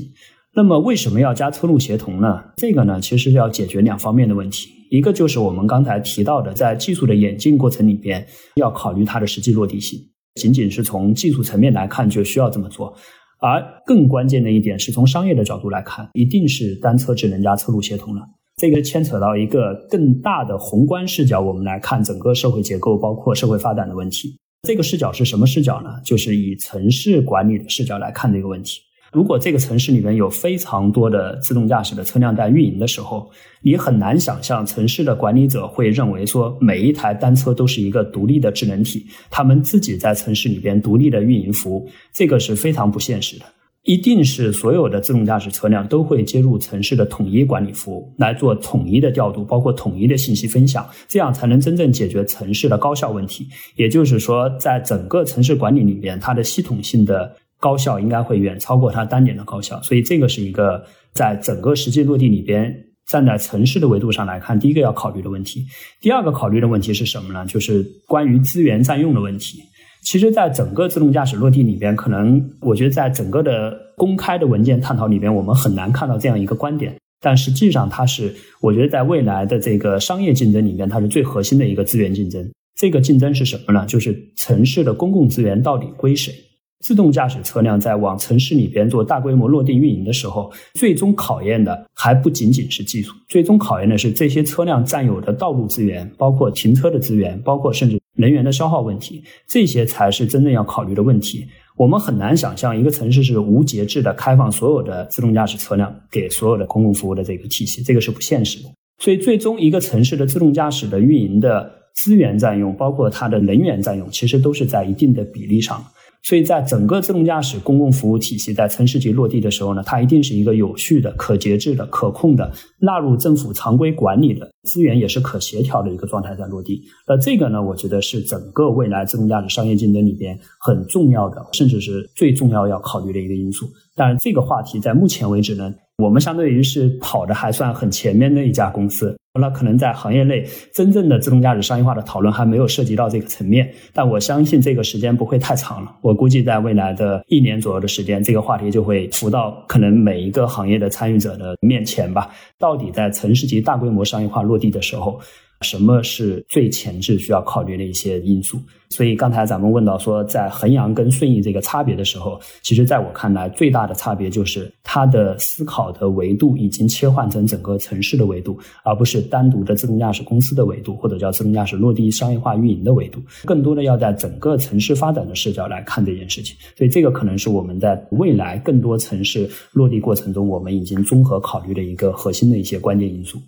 S2: 那么为什么要加车路协同呢？这个呢，其实要解决两方面的问题，一个就是我们刚才提到的，在技术的演进过程里边要考虑它的实际落地性，仅仅是从技术层面来看就需要这么做。而更关键的一点是从商业的角度来看，一定是单车智能加车路协同了。这个牵扯到一个更大的宏观视角，我们来看整个社会结构，包括社会发展的问题。这个视角是什么视角呢？就是以城市管理的视角来看这个问题。如果这个城市里面有非常多的自动驾驶的车辆在运营的时候，你很难想象城市的管理者会认为说每一台单车都是一个独立的智能体，他们自己在城市里边独立的运营服务，这个是非常不现实的。一定是所有的自动驾驶车辆都会接入城市的统一管理服务来做统一的调度，包括统一的信息分享，这样才能真正解决城市的高效问题。也就是说，在整个城市管理里面，它的系统性的。高效应该会远超过它单点的高效，所以这个是一个在整个实际落地里边，站在城市的维度上来看，第一个要考虑的问题。第二个考虑的问题是什么呢？就是关于资源占用的问题。其实，在整个自动驾驶落地里边，可能我觉得在整个的公开的文件探讨里边，我们很难看到这样一个观点。但实际上，它是我觉得在未来的这个商业竞争里面，它是最核心的一个资源竞争。这个竞争是什么呢？就是城市的公共资源到底归谁？自动驾驶车辆在往城市里边做大规模落地运营的时候，最终考验的还不仅仅是技术，最终考验的是这些车辆占有的道路资源，包括停车的资源，包括甚至能源的消耗问题，这些才是真正要考虑的问题。我们很难想象一个城市是无节制的开放所有的自动驾驶车辆给所有的公共服务的这个体系，这个是不现实的。所以，最终一个城市的自动驾驶的运营的资源占用，包括它的能源占用，其实都是在一定的比例上。所以在整个自动驾驶公共服务体系在城市级落地的时候呢，它一定是一个有序的、可节制的、可控的，纳入政府常规管理的资源也是可协调的一个状态在落地。那这个呢，我觉得是整个未来自动驾驶商业竞争里边很重要的，甚至是最重要要考虑的一个因素。当然，这个话题在目前为止呢，我们相对于是跑的还算很前面的一家公司。那可能在行业内真正的自动驾驶商业化的讨论还没有涉及到这个层面，但我相信这个时间不会太长了。我估计在未来的一年左右的时间，这个话题就会浮到可能每一个行业的参与者的面前吧。到底在城市级大规模商业化落地的时候。什么是最前置需要考虑的一些因素？所以刚才咱们问到说，在衡阳跟顺义这个差别的时候，其实在我看来，最大的差别就是它的思考的维度已经切换成整个城市的维度，而不是单独的自动驾驶公司的维度，或者叫自动驾驶落地商业化运营的维度，更多的要在整个城市发展的视角来看这件事情。所以这个可能是我们在未来更多城市落地过程中，我们已经综合考虑的一个核心的一些关键因素。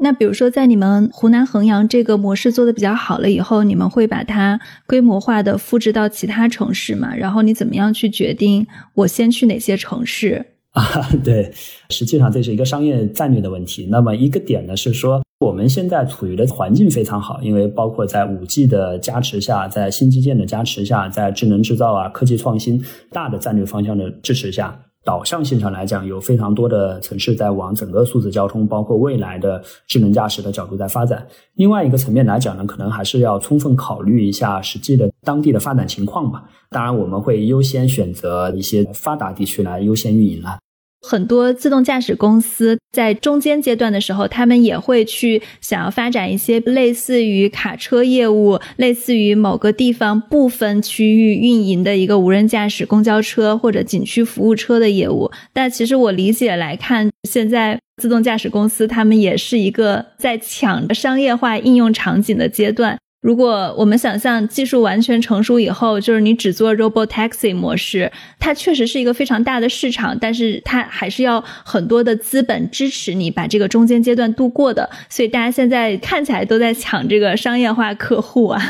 S1: 那比如说，在你们湖南衡阳这个模式做的比较好了以后，你们会把它规模化的复制到其他城市吗？然后你怎么样去决定我先去哪些城市？
S2: 啊，对，实际上这是一个商业战略的问题。那么一个点呢是说，我们现在处于的环境非常好，因为包括在五 G 的加持下，在新基建的加持下，在智能制造啊、科技创新大的战略方向的支持下。导向性上来讲，有非常多的城市在往整个数字交通，包括未来的智能驾驶的角度在发展。另外一个层面来讲呢，可能还是要充分考虑一下实际的当地的发展情况吧。当然，我们会优先选择一些发达地区来优先运营了。
S1: 很多自动驾驶公司在中间阶段的时候，他们也会去想要发展一些类似于卡车业务、类似于某个地方部分区域运营的一个无人驾驶公交车或者景区服务车的业务。但其实我理解来看，现在自动驾驶公司他们也是一个在抢商业化应用场景的阶段。如果我们想象技术完全成熟以后，就是你只做 robotaxi 模式，它确实是一个非常大的市场，但是它还是要很多的资本支持你把这个中间阶段度过的。所以大家现在看起来都在抢这个商业化客户啊。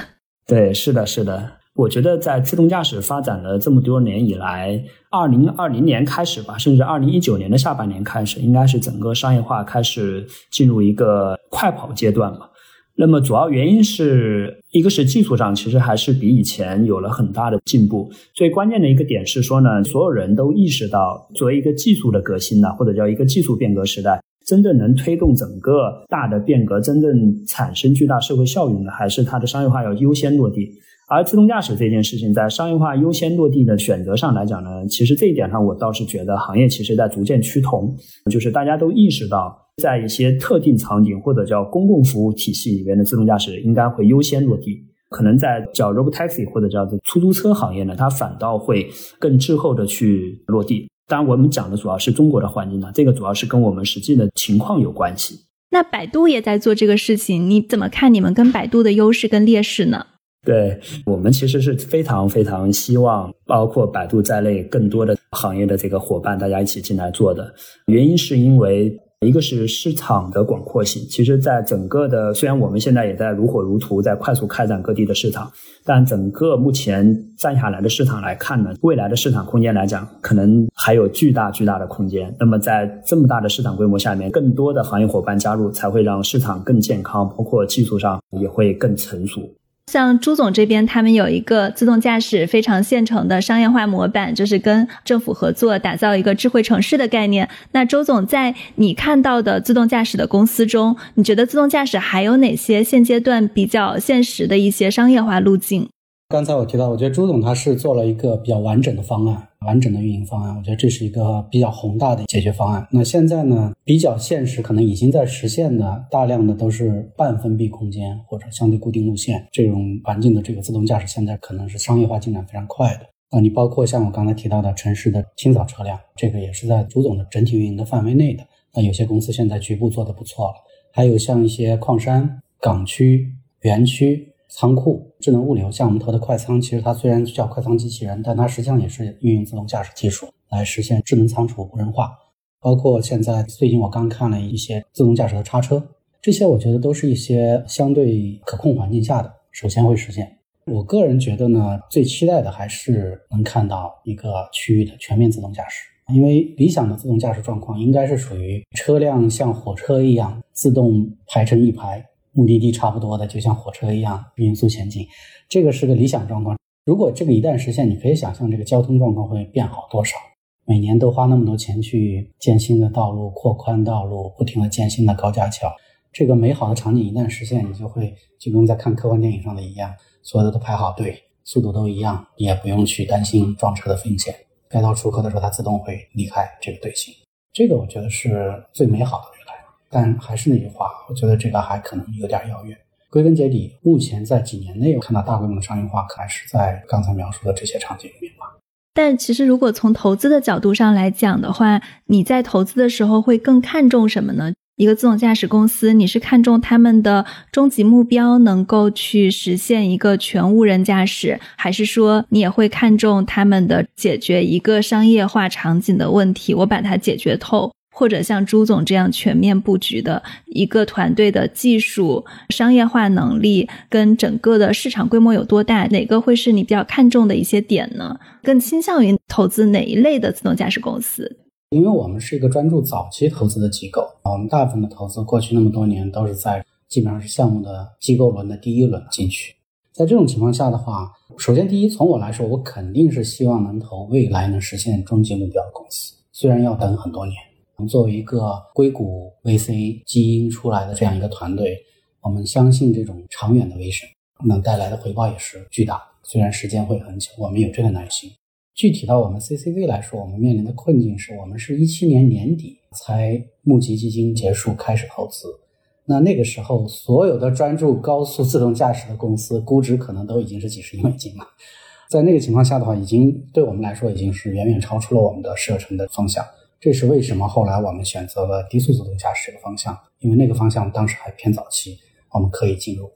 S2: 对，是的，是的。我觉得在自动驾驶发展了这么多年以来，二零二零年开始吧，甚至二零一九年的下半年开始，应该是整个商业化开始进入一个快跑阶段了。那么主要原因是一个是技术上其实还是比以前有了很大的进步。最关键的一个点是说呢，所有人都意识到，作为一个技术的革新呢，或者叫一个技术变革时代，真正能推动整个大的变革、真正产生巨大社会效应的，还是它的商业化要优先落地。而自动驾驶这件事情，在商业化优先落地的选择上来讲呢，其实这一点上，我倒是觉得行业其实在逐渐趋同，就是大家都意识到。在一些特定场景或者叫公共服务体系里边的自动驾驶应该会优先落地，可能在叫 robotaxi 或者叫做出租车行业呢，它反倒会更滞后的去落地。当然，我们讲的主要是中国的环境呢，这个主要是跟我们实际的情况有关系。
S1: 那百度也在做这个事情，你怎么看你们跟百度的优势跟劣势呢？
S2: 对我们其实是非常非常希望，包括百度在内更多的行业的这个伙伴，大家一起进来做的。原因是因为。一个是市场的广阔性，其实，在整个的虽然我们现在也在如火如荼在快速开展各地的市场，但整个目前站下来的市场来看呢，未来的市场空间来讲，可能还有巨大巨大的空间。那么，在这么大的市场规模下面，更多的行业伙伴加入，才会让市场更健康，包括技术上也会更成熟。
S1: 像朱总这边，他们有一个自动驾驶非常现成的商业化模板，就是跟政府合作打造一个智慧城市的概念。那周总在你看到的自动驾驶的公司中，你觉得自动驾驶还有哪些现阶段比较现实的一些商业化路径？
S3: 刚才我提到，我觉得朱总他是做了一个比较完整的方案，完整的运营方案。我觉得这是一个比较宏大的解决方案。那现在呢，比较现实，可能已经在实现的大量的都是半封闭空间或者相对固定路线这种环境的这个自动驾驶，现在可能是商业化进展非常快的。啊，你包括像我刚才提到的城市的清扫车辆，这个也是在朱总的整体运营的范围内的。那有些公司现在局部做的不错了，还有像一些矿山、港区、园区。仓库、智能物流，像我们投的快仓，其实它虽然叫快仓机器人，但它实际上也是运用自动驾驶技术来实现智能仓储无人化。包括现在最近我刚看了一些自动驾驶的叉车，这些我觉得都是一些相对可控环境下的首先会实现。我个人觉得呢，最期待的还是能看到一个区域的全面自动驾驶，因为理想的自动驾驶状况应该是属于车辆像火车一样自动排成一排。目的地差不多的，就像火车一样匀速前进，这个是个理想状况。如果这个一旦实现，你可以想象这个交通状况会变好多少。每年都花那么多钱去建新的道路、扩宽道路，不停的建新的高架桥，这个美好的场景一旦实现，你就会就跟在看科幻电影上的一样，所有的都排好队，速度都一样，你也不用去担心撞车的风险。该到出口的时候，它自动会离开这个队形。这个我觉得是最美好的。但还是那句话，我觉得这个还可能有点遥远。归根结底，目前在几年内看到大规模的商业化，可能是在刚才描述的这些场景里面吧。
S1: 但其实，如果从投资的角度上来讲的话，你在投资的时候会更看重什么呢？一个自动驾驶公司，你是看重他们的终极目标能够去实现一个全无人驾驶，还是说你也会看重他们的解决一个商业化场景的问题？我把它解决透。或者像朱总这样全面布局的一个团队的技术、商业化能力跟整个的市场规模有多大？哪个会是你比较看重的一些点呢？更倾向于投资哪一类的自动驾驶公司？
S3: 因为我们是一个专注早期投资的机构，我们大部分的投资过去那么多年都是在基本上是项目的机构轮的第一轮进去。在这种情况下的话，首先第一，从我来说，我肯定是希望能投未来能实现终极目标的公司，虽然要等很多年。我们作为一个硅谷 VC 基因出来的这样一个团队，我们相信这种长远的 vision 能带来的回报也是巨大的。虽然时间会很久，我们有这个耐心。具体到我们 CCV 来说，我们面临的困境是我们是一七年年底才募集基金结束开始投资，那那个时候所有的专注高速自动驾驶的公司估值可能都已经是几十亿美金了。在那个情况下的话，已经对我们来说已经是远远超出了我们的射程的方向。这是为什么后来我们选择了低速自动驾驶这个方向，因为那个方向当时还偏早期，我们可以进入。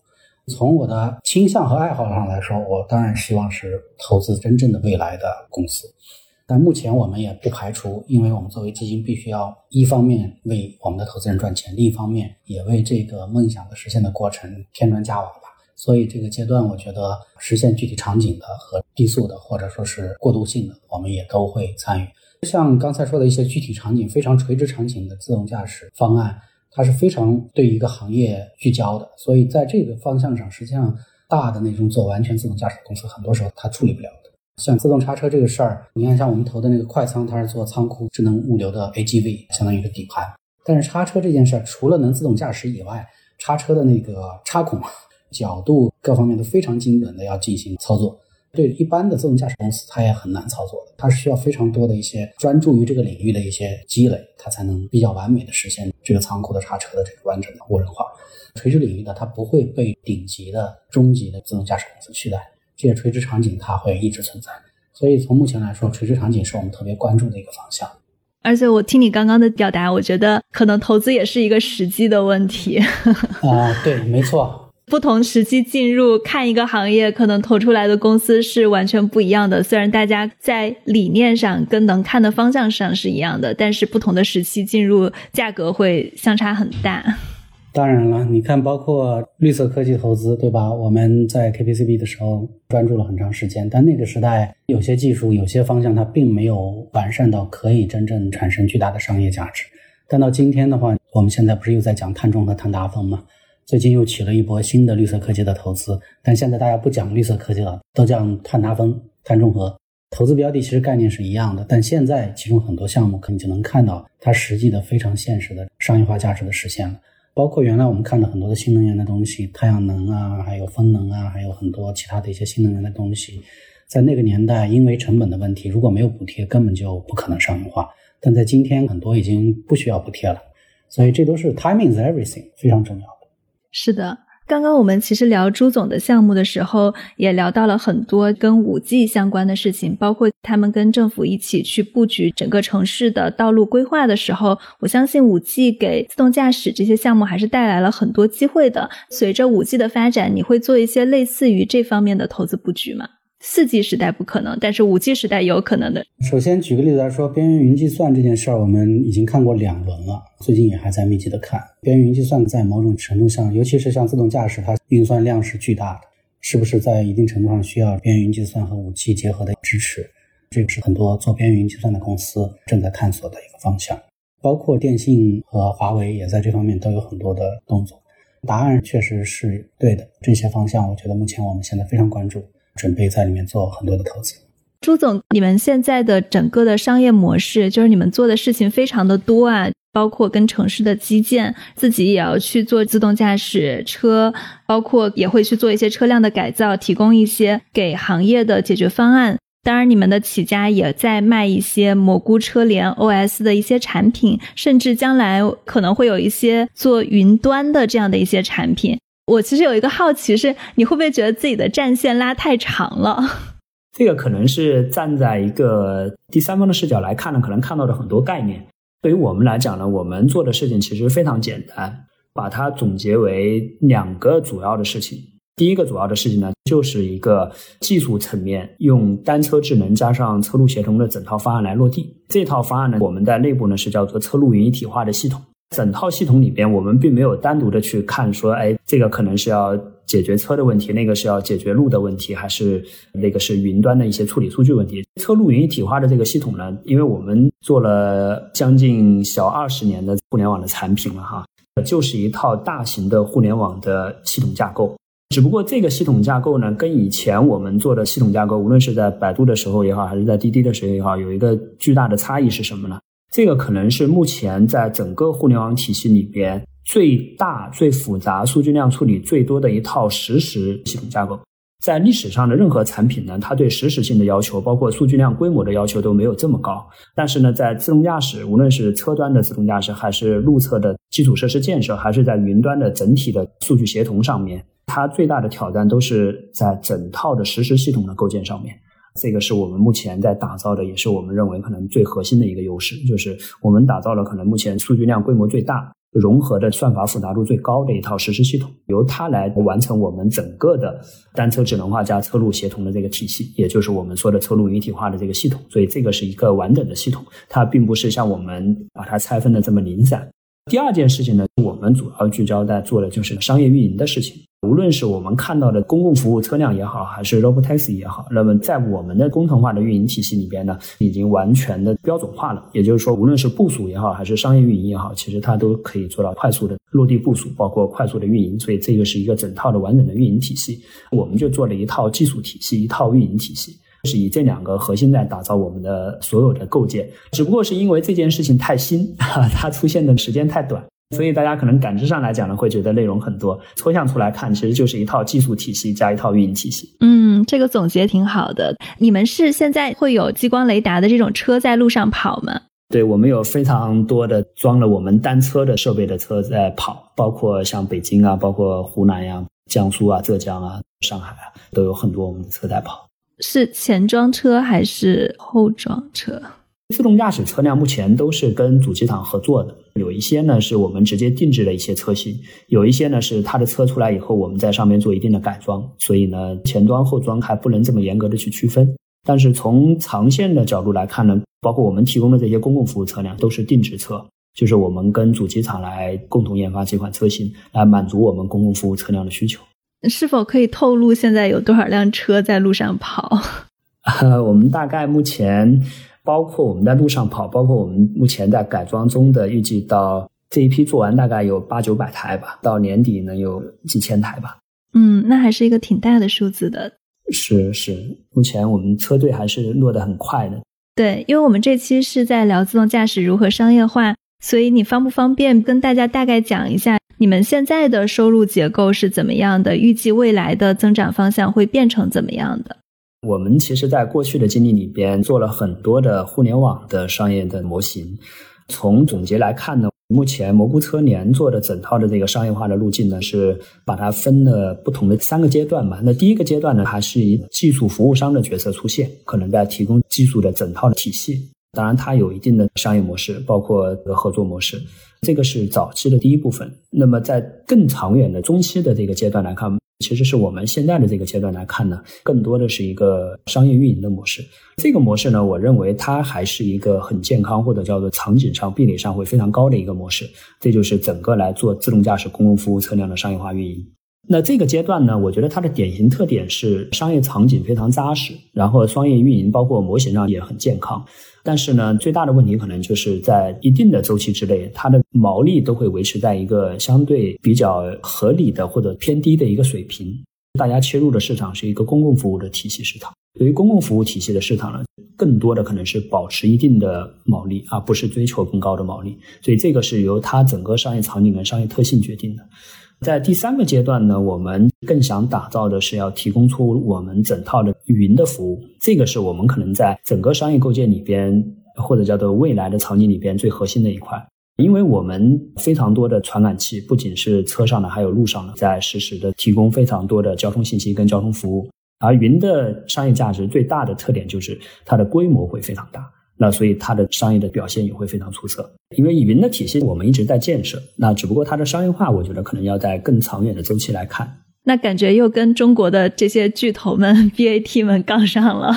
S3: 从我的倾向和爱好上来说，我当然希望是投资真正的未来的公司。但目前我们也不排除，因为我们作为基金，必须要一方面为我们的投资人赚钱，另一方面也为这个梦想的实现的过程添砖加瓦吧。所以这个阶段，我觉得实现具体场景的和低速的，或者说是过渡性的，我们也都会参与。像刚才说的一些具体场景、非常垂直场景的自动驾驶方案。它是非常对一个行业聚焦的，所以在这个方向上，实际上大的那种做完全自动驾驶的公司，很多时候它处理不了的。像自动叉车这个事儿，你看像我们投的那个快仓，它是做仓库智能物流的 AGV，相当于一个底盘。但是叉车这件事儿，除了能自动驾驶以外，叉车的那个插孔、角度各方面都非常精准的要进行操作。对一般的自动驾驶公司，它也很难操作的，它是需要非常多的一些专注于这个领域的一些积累，它才能比较完美的实现这个仓库的叉车的这个完整的无人化。垂直领域呢它不会被顶级的中级的自动驾驶公司取代，这些垂直场景它会一直存在。所以从目前来说，垂直场景是我们特别关注的一个方向。
S1: 而且我听你刚刚的表达，我觉得可能投资也是一个时机的问题。
S3: 啊，对，没错。
S1: 不同时期进入看一个行业，可能投出来的公司是完全不一样的。虽然大家在理念上跟能看的方向上是一样的，但是不同的时期进入，价格会相差很大。
S3: 当然了，你看，包括绿色科技投资，对吧？我们在 KPCB 的时候专注了很长时间，但那个时代有些技术、有些方向它并没有完善到可以真正产生巨大的商业价值。但到今天的话，我们现在不是又在讲碳中和、碳达峰吗？最近又起了一波新的绿色科技的投资，但现在大家不讲绿色科技了，都讲碳达峰、碳中和。投资标的其实概念是一样的，但现在其中很多项目，可能就能看到它实际的非常现实的商业化价值的实现了。包括原来我们看的很多的新能源的东西，太阳能啊，还有风能啊，还有很多其他的一些新能源的东西，在那个年代因为成本的问题，如果没有补贴，根本就不可能商业化。但在今天，很多已经不需要补贴了，所以这都是 timing is everything，非常重要。
S1: 是的，刚刚我们其实聊朱总的项目的时候，也聊到了很多跟五 G 相关的事情，包括他们跟政府一起去布局整个城市的道路规划的时候，我相信五 G 给自动驾驶这些项目还是带来了很多机会的。随着五 G 的发展，你会做一些类似于这方面的投资布局吗？四 G 时代不可能，但是五 G 时代有可能的。
S3: 首先举个例子来说，边缘云计算这件事儿，我们已经看过两轮了，最近也还在密集的看。边缘云计算在某种程度上，尤其是像自动驾驶，它运算量是巨大的，是不是在一定程度上需要边缘云计算和五 G 结合的支持？这个是很多做边缘云计算的公司正在探索的一个方向，包括电信和华为也在这方面都有很多的动作。答案确实是对的，这些方向我觉得目前我们现在非常关注。准备在里面做很多的投资。
S1: 朱总，你们现在的整个的商业模式，就是你们做的事情非常的多啊，包括跟城市的基建，自己也要去做自动驾驶车，包括也会去做一些车辆的改造，提供一些给行业的解决方案。当然，你们的起家也在卖一些蘑菇车联 OS 的一些产品，甚至将来可能会有一些做云端的这样的一些产品。我其实有一个好奇是，你会不会觉得自己的战线拉太长了？
S2: 这个可能是站在一个第三方的视角来看呢，可能看到的很多概念。对于我们来讲呢，我们做的事情其实非常简单，把它总结为两个主要的事情。第一个主要的事情呢，就是一个技术层面，用单车智能加上车路协同的整套方案来落地。这套方案呢，我们在内部呢是叫做车路云一体化的系统。整套系统里边，我们并没有单独的去看说，哎，这个可能是要解决车的问题，那个是要解决路的问题，还是那个是云端的一些处理数据问题。车路云一体化的这个系统呢，因为我们做了将近小二十年的互联网的产品了哈，就是一套大型的互联网的系统架构。只不过这个系统架构呢，跟以前我们做的系统架构，无论是在百度的时候也好，还是在滴滴的时候也好，有一个巨大的差异是什么呢？这个可能是目前在整个互联网体系里边最大、最复杂、数据量处理最多的一套实时系统架构。在历史上的任何产品呢，它对实时性的要求，包括数据量规模的要求都没有这么高。但是呢，在自动驾驶，无论是车端的自动驾驶，还是路侧的基础设施建设，还是在云端的整体的数据协同上面，它最大的挑战都是在整套的实时系统的构建上面。这个是我们目前在打造的，也是我们认为可能最核心的一个优势，就是我们打造了可能目前数据量规模最大。融合的算法复杂度最高的一套实时系统，由它来完成我们整个的单车智能化加车路协同的这个体系，也就是我们说的车路一体化的这个系统。所以这个是一个完整的系统，它并不是像我们把它拆分的这么零散。第二件事情呢，我们主要聚焦在做的就是商业运营的事情。无论是我们看到的公共服务车辆也好，还是 Robotaxi 也好，那么在我们的工程化的运营体系里边呢，已经完全的标准化了。也就是说，无论是部署也好，还是商业运营也好，其实它都可以做到快速的落地部署，包括快速的运营。所以这个是一个整套的完整的运营体系。我们就做了一套技术体系，一套运营体系，是以这两个核心在打造我们的所有的构建。只不过是因为这件事情太新，它出现的时间太短。所以大家可能感知上来讲呢，会觉得内容很多，抽象出来看，其实就是一套技术体系加一套运营体系。
S1: 嗯，这个总结挺好的。你们是现在会有激光雷达的这种车在路上跑吗？
S2: 对，我们有非常多的装了我们单车的设备的车在跑，包括像北京啊，包括湖南呀、江苏啊、浙江啊、上海啊，都有很多我们的车在跑。
S1: 是前装车还是后装车？
S2: 自动驾驶车辆目前都是跟主机厂合作的，有一些呢是我们直接定制的一些车型，有一些呢是它的车出来以后，我们在上面做一定的改装，所以呢前装后装还不能这么严格的去区分。但是从长线的角度来看呢，包括我们提供的这些公共服务车辆都是定制车，就是我们跟主机厂来共同研发这款车型，来满足我们公共服务车辆的需求。
S1: 是否可以透露现在有多少辆车在路上跑？
S2: 呃，我们大概目前。包括我们在路上跑，包括我们目前在改装中的，预计到这一批做完大概有八九百台吧，到年底能有几千台吧。
S1: 嗯，那还是一个挺大的数字的。
S2: 是是，目前我们车队还是落得很快的。
S1: 对，因为我们这期是在聊自动驾驶如何商业化，所以你方不方便跟大家大概讲一下你们现在的收入结构是怎么样的？预计未来的增长方向会变成怎么样的？
S2: 我们其实，在过去的经历里边，做了很多的互联网的商业的模型。从总结来看呢，目前蘑菇车联做的整套的这个商业化的路径呢，是把它分了不同的三个阶段嘛。那第一个阶段呢，还是以技术服务商的角色出现，可能在提供技术的整套的体系。当然，它有一定的商业模式，包括合作模式。这个是早期的第一部分。那么，在更长远的中期的这个阶段来看。其实是我们现在的这个阶段来看呢，更多的是一个商业运营的模式。这个模式呢，我认为它还是一个很健康或者叫做场景上壁垒上会非常高的一个模式。这就是整个来做自动驾驶公共服务车辆的商业化运营。那这个阶段呢，我觉得它的典型特点是商业场景非常扎实，然后商业运营包括模型上也很健康。但是呢，最大的问题可能就是在一定的周期之内，它的毛利都会维持在一个相对比较合理的或者偏低的一个水平。大家切入的市场是一个公共服务的体系市场，对于公共服务体系的市场呢，更多的可能是保持一定的毛利，而不是追求更高的毛利。所以这个是由它整个商业场景跟商业特性决定的。在第三个阶段呢，我们更想打造的是要提供出我们整套的云的服务，这个是我们可能在整个商业构建里边，或者叫做未来的场景里边最核心的一块。因为我们非常多的传感器，不仅是车上的，还有路上的，在实时的提供非常多的交通信息跟交通服务。而云的商业价值最大的特点就是它的规模会非常大。那所以它的商业的表现也会非常出色，因为云的体系我们一直在建设，那只不过它的商业化，我觉得可能要在更长远的周期来看。
S1: 那感觉又跟中国的这些巨头们、BAT 们杠上了。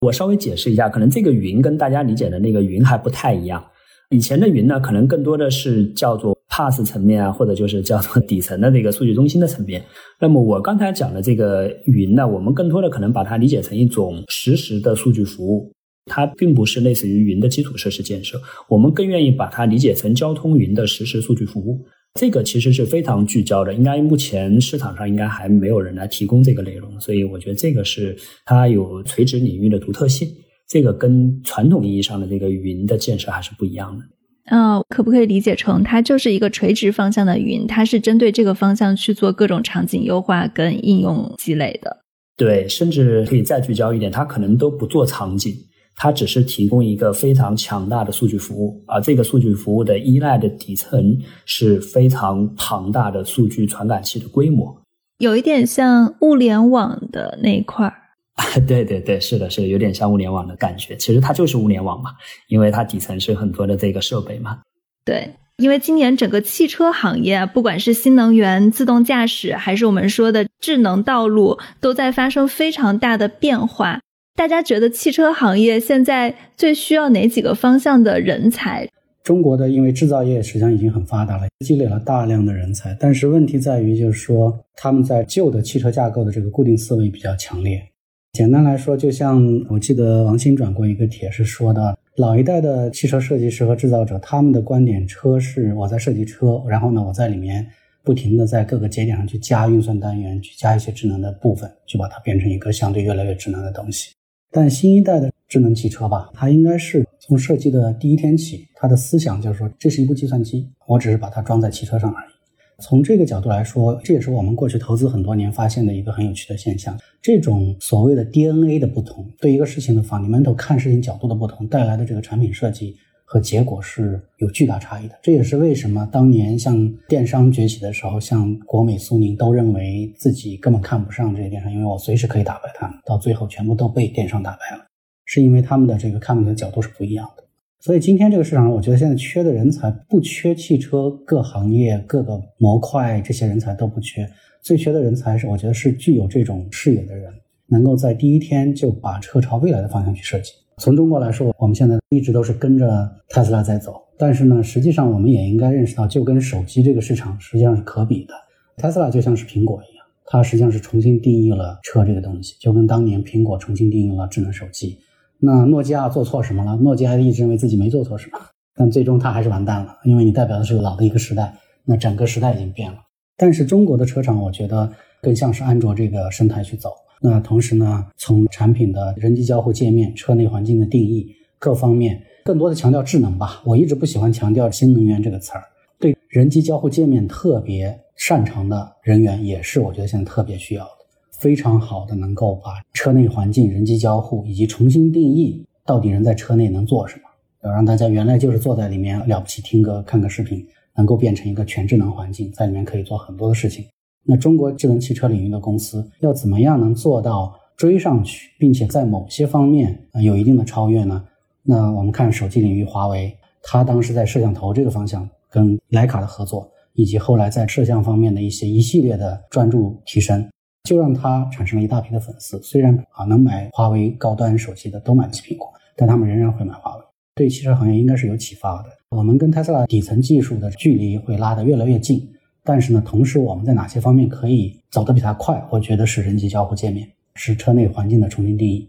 S2: 我稍微解释一下，可能这个云跟大家理解的那个云还不太一样。以前的云呢，可能更多的是叫做 PaaS 层面啊，或者就是叫做底层的这个数据中心的层面。那么我刚才讲的这个云呢，我们更多的可能把它理解成一种实时的数据服务。它并不是类似于云的基础设施建设，我们更愿意把它理解成交通云的实时数据服务。这个其实是非常聚焦的，应该目前市场上应该还没有人来提供这个内容，所以我觉得这个是它有垂直领域的独特性。这个跟传统意义上的这个云的建设还是不一样的。
S1: 嗯，可不可以理解成它就是一个垂直方向的云？它是针对这个方向去做各种场景优化跟应用积累的。
S2: 对，甚至可以再聚焦一点，它可能都不做场景，它只是提供一个非常强大的数据服务，而这个数据服务的依赖的底层是非常庞大的数据传感器的规模，
S1: 有一点像物联网的那一块儿。
S2: 对对对，是的，是的，有点像物联网的感觉。其实它就是物联网嘛，因为它底层是很多的这个设备嘛。
S1: 对，因为今年整个汽车行业，不管是新能源、自动驾驶，还是我们说的智能道路，都在发生非常大的变化。大家觉得汽车行业现在最需要哪几个方向的人才？
S3: 中国的因为制造业实际上已经很发达了，积累了大量的人才，但是问题在于就是说他们在旧的汽车架构的这个固定思维比较强烈。简单来说，就像我记得王鑫转过一个帖是说的，老一代的汽车设计师和制造者，他们的观点，车是我在设计车，然后呢，我在里面不停的在各个节点上去加运算单元，去加一些智能的部分，去把它变成一个相对越来越智能的东西。但新一代的智能汽车吧，它应该是从设计的第一天起，它的思想就是说，这是一部计算机，我只是把它装在汽车上而已。从这个角度来说，这也是我们过去投资很多年发现的一个很有趣的现象。这种所谓的 DNA 的不同，对一个事情的 fundamental 看事情角度的不同，带来的这个产品设计和结果是有巨大差异的。这也是为什么当年像电商崛起的时候，像国美、苏宁都认为自己根本看不上这些电商，因为我随时可以打败他们，到最后全部都被电商打败了，是因为他们的这个看问题的角度是不一样的。所以今天这个市场上，我觉得现在缺的人才不缺汽车各行业各个模块这些人才都不缺，最缺的人才是我觉得是具有这种视野的人，能够在第一天就把车朝未来的方向去设计。从中国来说，我们现在一直都是跟着特斯拉在走，但是呢，实际上我们也应该认识到，就跟手机这个市场实际上是可比的。特斯拉就像是苹果一样，它实际上是重新定义了车这个东西，就跟当年苹果重新定义了智能手机。那诺基亚做错什么了？诺基亚一直认为自己没做错什么，但最终它还是完蛋了，因为你代表的是老的一个时代，那整个时代已经变了。但是中国的车厂，我觉得更像是安卓这个生态去走。那同时呢，从产品的人机交互界面、车内环境的定义各方面，更多的强调智能吧。我一直不喜欢强调新能源这个词儿。对人机交互界面特别擅长的人员，也是我觉得现在特别需要的。非常好的，能够把车内环境、人机交互以及重新定义到底人在车内能做什么，要让大家原来就是坐在里面了不起听歌、看个视频，能够变成一个全智能环境，在里面可以做很多的事情。那中国智能汽车领域的公司要怎么样能做到追上去，并且在某些方面啊有一定的超越呢？那我们看手机领域，华为它当时在摄像头这个方向跟徕卡的合作，以及后来在摄像方面的一些一系列的专注提升。就让他产生了一大批的粉丝。虽然啊，能买华为高端手机的都买不起苹果，但他们仍然会买华为。对汽车行业应该是有启发的。我们跟特斯拉底层技术的距离会拉得越来越近，但是呢，同时我们在哪些方面可以走得比它快？我觉得是人机交互界面，是车内环境的重新定义。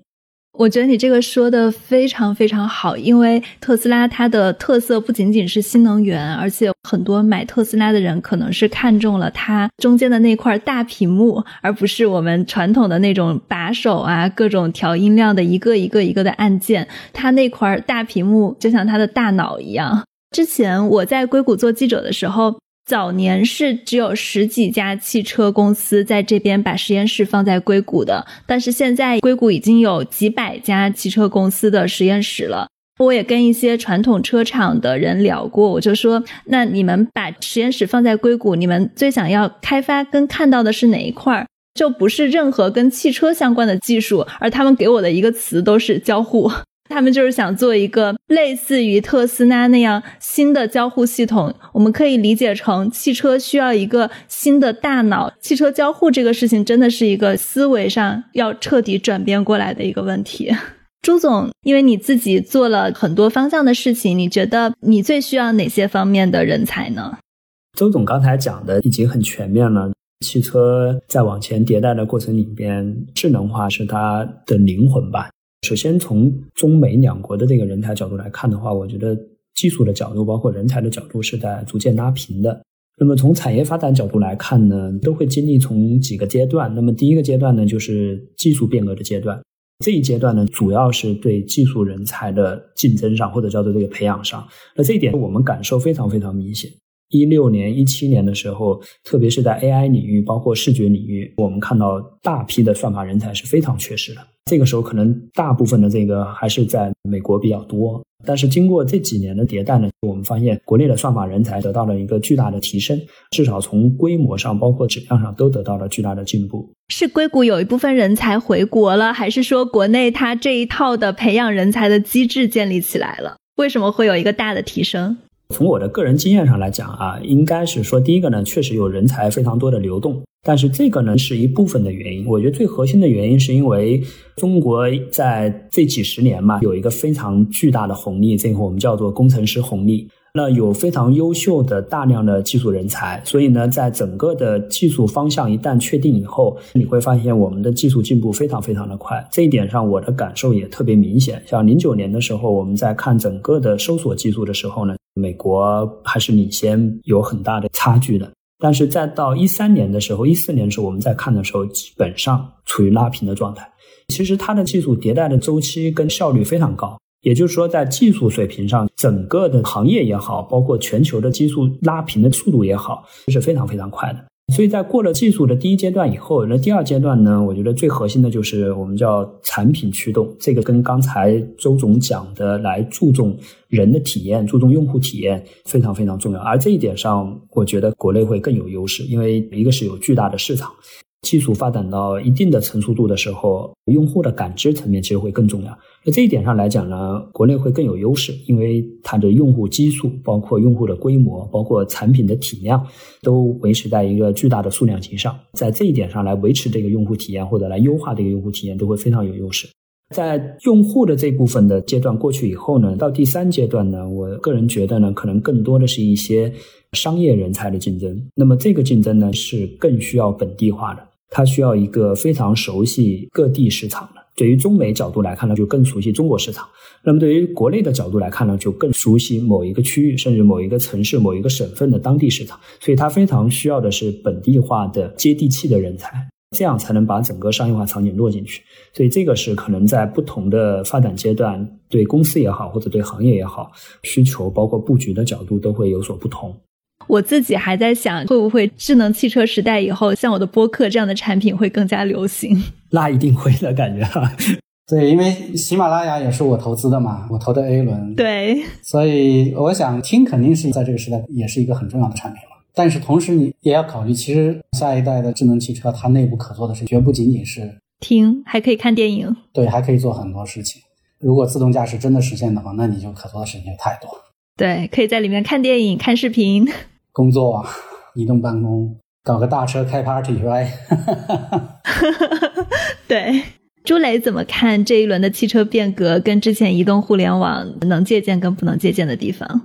S1: 我觉得你这个说的非常非常好，因为特斯拉它的特色不仅仅是新能源，而且很多买特斯拉的人可能是看中了它中间的那块大屏幕，而不是我们传统的那种把手啊，各种调音量的一个一个一个的按键。它那块大屏幕就像它的大脑一样。之前我在硅谷做记者的时候。早年是只有十几家汽车公司在这边把实验室放在硅谷的，但是现在硅谷已经有几百家汽车公司的实验室了。我也跟一些传统车厂的人聊过，我就说：那你们把实验室放在硅谷，你们最想要开发跟看到的是哪一块儿？就不是任何跟汽车相关的技术，而他们给我的一个词都是交互。他们就是想做一个类似于特斯拉那样新的交互系统，我们可以理解成汽车需要一个新的大脑。汽车交互这个事情真的是一个思维上要彻底转变过来的一个问题。朱总，因为你自己做了很多方向的事情，你觉得你最需要哪些方面的人才呢？
S2: 周总刚才讲的已经很全面了。汽车在往前迭代的过程里边，智能化是它的灵魂吧。首先，从中美两国的这个人才角度来看的话，我觉得技术的角度，包括人才的角度，是在逐渐拉平的。那么从产业发展角度来看呢，都会经历从几个阶段。那么第一个阶段呢，就是技术变革的阶段。这一阶段呢，主要是对技术人才的竞争上，或者叫做这个培养上。那这一点我们感受非常非常明显。一六年、一七年的时候，特别是在 AI 领域，包括视觉领域，我们看到大批的算法人才是非常缺失的。这个时候，可能大部分的这个还是在美国比较多。但是经过这几年的迭代呢，我们发现国内的算法人才得到了一个巨大的提升，至少从规模上，包括质量上都得到了巨大的进步。
S1: 是硅谷有一部分人才回国了，还是说国内它这一套的培养人才的机制建立起来了？为什么会有一个大的提升？
S2: 从我的个人经验上来讲啊，应该是说，第一个呢，确实有人才非常多的流动，但是这个呢是一部分的原因。我觉得最核心的原因是因为中国在这几十年嘛，有一个非常巨大的红利，这个我们叫做工程师红利。那有非常优秀的大量的技术人才，所以呢，在整个的技术方向一旦确定以后，你会发现我们的技术进步非常非常的快。这一点上，我的感受也特别明显。像零九年的时候，我们在看整个的搜索技术的时候呢，美国还是领先，有很大的差距的。但是再到一三年的时候，一四年的时候，我们在看的时候，基本上处于拉平的状态。其实它的技术迭代的周期跟效率非常高。也就是说，在技术水平上，整个的行业也好，包括全球的技术拉平的速度也好，是非常非常快的。所以在过了技术的第一阶段以后，那第二阶段呢，我觉得最核心的就是我们叫产品驱动。这个跟刚才周总讲的来注重人的体验、注重用户体验非常非常重要。而这一点上，我觉得国内会更有优势，因为一个是有巨大的市场。技术发展到一定的成熟度的时候，用户的感知层面其实会更重要。那这一点上来讲呢，国内会更有优势，因为它的用户基数、包括用户的规模、包括产品的体量，都维持在一个巨大的数量级上。在这一点上来维持这个用户体验，或者来优化这个用户体验，都会非常有优势。在用户的这部分的阶段过去以后呢，到第三阶段呢，我个人觉得呢，可能更多的是一些商业人才的竞争。那么这个竞争呢，是更需要本地化的。它需要一个非常熟悉各地市场的。对于中美角度来看呢，就更熟悉中国市场；那么对于国内的角度来看呢，就更熟悉某一个区域，甚至某一个城市、某一个省份的当地市场。所以它非常需要的是本地化的、接地气的人才，这样才能把整个商业化场景落进去。所以这个是可能在不同的发展阶段，对公司也好，或者对行业也好，需求包括布局的角度都会有所不同。
S1: 我自己还在想，会不会智能汽车时代以后，像我的播客这样的产品会更加流行？
S2: 那一定会的感觉哈。
S3: 对，因为喜马拉雅也是我投资的嘛，我投的 A 轮。
S1: 对，
S3: 所以我想听肯定是在这个时代也是一个很重要的产品了。但是同时你也要考虑，其实下一代的智能汽车它内部可做的事绝不仅仅是
S1: 听，还可以看电影。
S3: 对，还可以做很多事情。如果自动驾驶真的实现的话，那你就可做的事情就太多。
S1: 对，可以在里面看电影、看视频。
S3: 工作、啊移动办公，搞个大车开 party，right？
S1: 对，朱磊怎么看这一轮的汽车变革？跟之前移动互联网能借鉴跟不能借鉴的地方？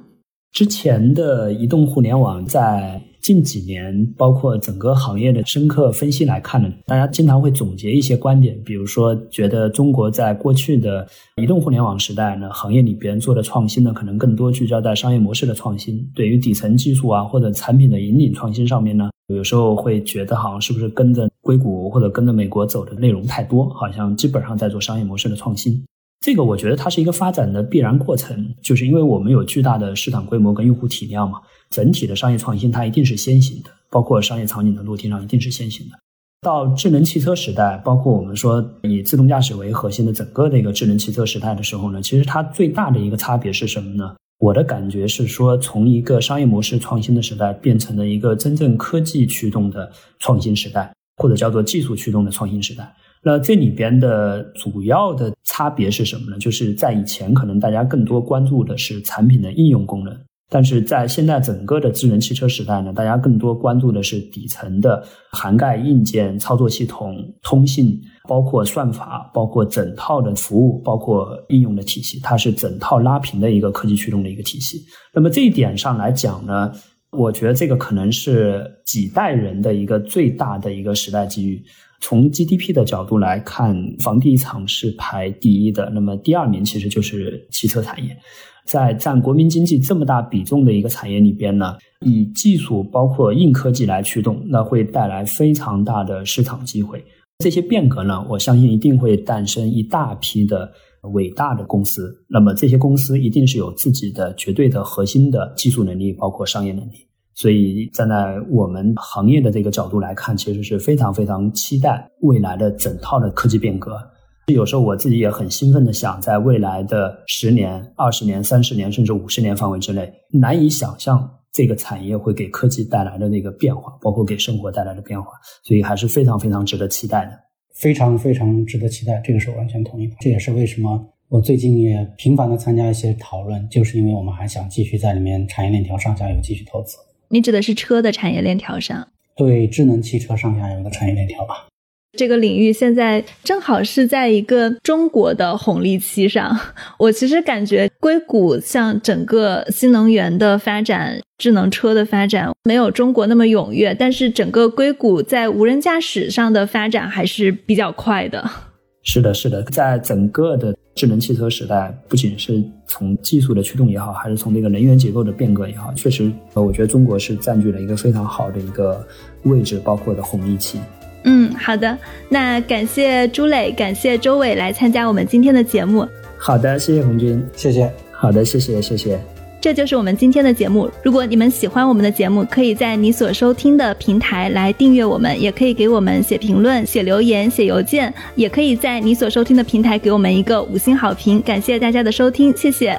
S2: 之前的移动互联网在。近几年，包括整个行业的深刻分析来看呢，大家经常会总结一些观点，比如说，觉得中国在过去的移动互联网时代呢，行业里边做的创新呢，可能更多聚焦在商业模式的创新，对于底层技术啊或者产品的引领创新上面呢，有时候会觉得好像是不是跟着硅谷或者跟着美国走的内容太多，好像基本上在做商业模式的创新。这个我觉得它是一个发展的必然过程，就是因为我们有巨大的市场规模跟用户体量嘛。整体的商业创新，它一定是先行的，包括商业场景的落地上一定是先行的。到智能汽车时代，包括我们说以自动驾驶为核心的整个的一个智能汽车时代的时候呢，其实它最大的一个差别是什么呢？我的感觉是说，从一个商业模式创新的时代，变成了一个真正科技驱动的创新时代，或者叫做技术驱动的创新时代。那这里边的主要的差别是什么呢？就是在以前，可能大家更多关注的是产品的应用功能。但是在现在整个的智能汽车时代呢，大家更多关注的是底层的涵盖硬件、操作系统、通信，包括算法，包括整套的服务，包括应用的体系，它是整套拉平的一个科技驱动的一个体系。那么这一点上来讲呢，我觉得这个可能是几代人的一个最大的一个时代机遇。从 GDP 的角度来看，房地产是排第一的，那么第二名其实就是汽车产业。在占国民经济这么大比重的一个产业里边呢，以技术包括硬科技来驱动，那会带来非常大的市场机会。这些变革呢，我相信一定会诞生一大批的伟大的公司。那么这些公司一定是有自己的绝对的核心的技术能力，包括商业能力。所以站在我们行业的这个角度来看，其实是非常非常期待未来的整套的科技变革。有时候我自己也很兴奋的想，在未来的十年、二十年、三十年，甚至五十年范围之内，难以想象这个产业会给科技带来的那个变化，包括给生活带来的变化，所以还是非常非常值得期待的。
S3: 非常非常值得期待，这个是我完全同意的。这也是为什么我最近也频繁的参加一些讨论，就是因为我们还想继续在里面产业链条上下游继续投资。
S1: 你指的是车的产业链条上？
S3: 对，智能汽车上下游的产业链条吧。
S1: 这个领域现在正好是在一个中国的红利期上。我其实感觉硅谷像整个新能源的发展、智能车的发展没有中国那么踊跃，但是整个硅谷在无人驾驶上的发展还是比较快的。
S2: 是的，是的，在整个的智能汽车时代，不仅是从技术的驱动也好，还是从这个能源结构的变革也好，确实，呃我觉得中国是占据了一个非常好的一个位置，包括的红利期。
S1: 嗯，好的，那感谢朱磊，感谢周伟来参加我们今天的节目。
S2: 好的，谢谢红军，
S3: 谢谢。
S2: 好的，谢谢，谢谢。
S1: 这就是我们今天的节目。如果你们喜欢我们的节目，可以在你所收听的平台来订阅我们，也可以给我们写评论、写留言、写邮件，也可以在你所收听的平台给我们一个五星好评。感谢大家的收听，谢谢。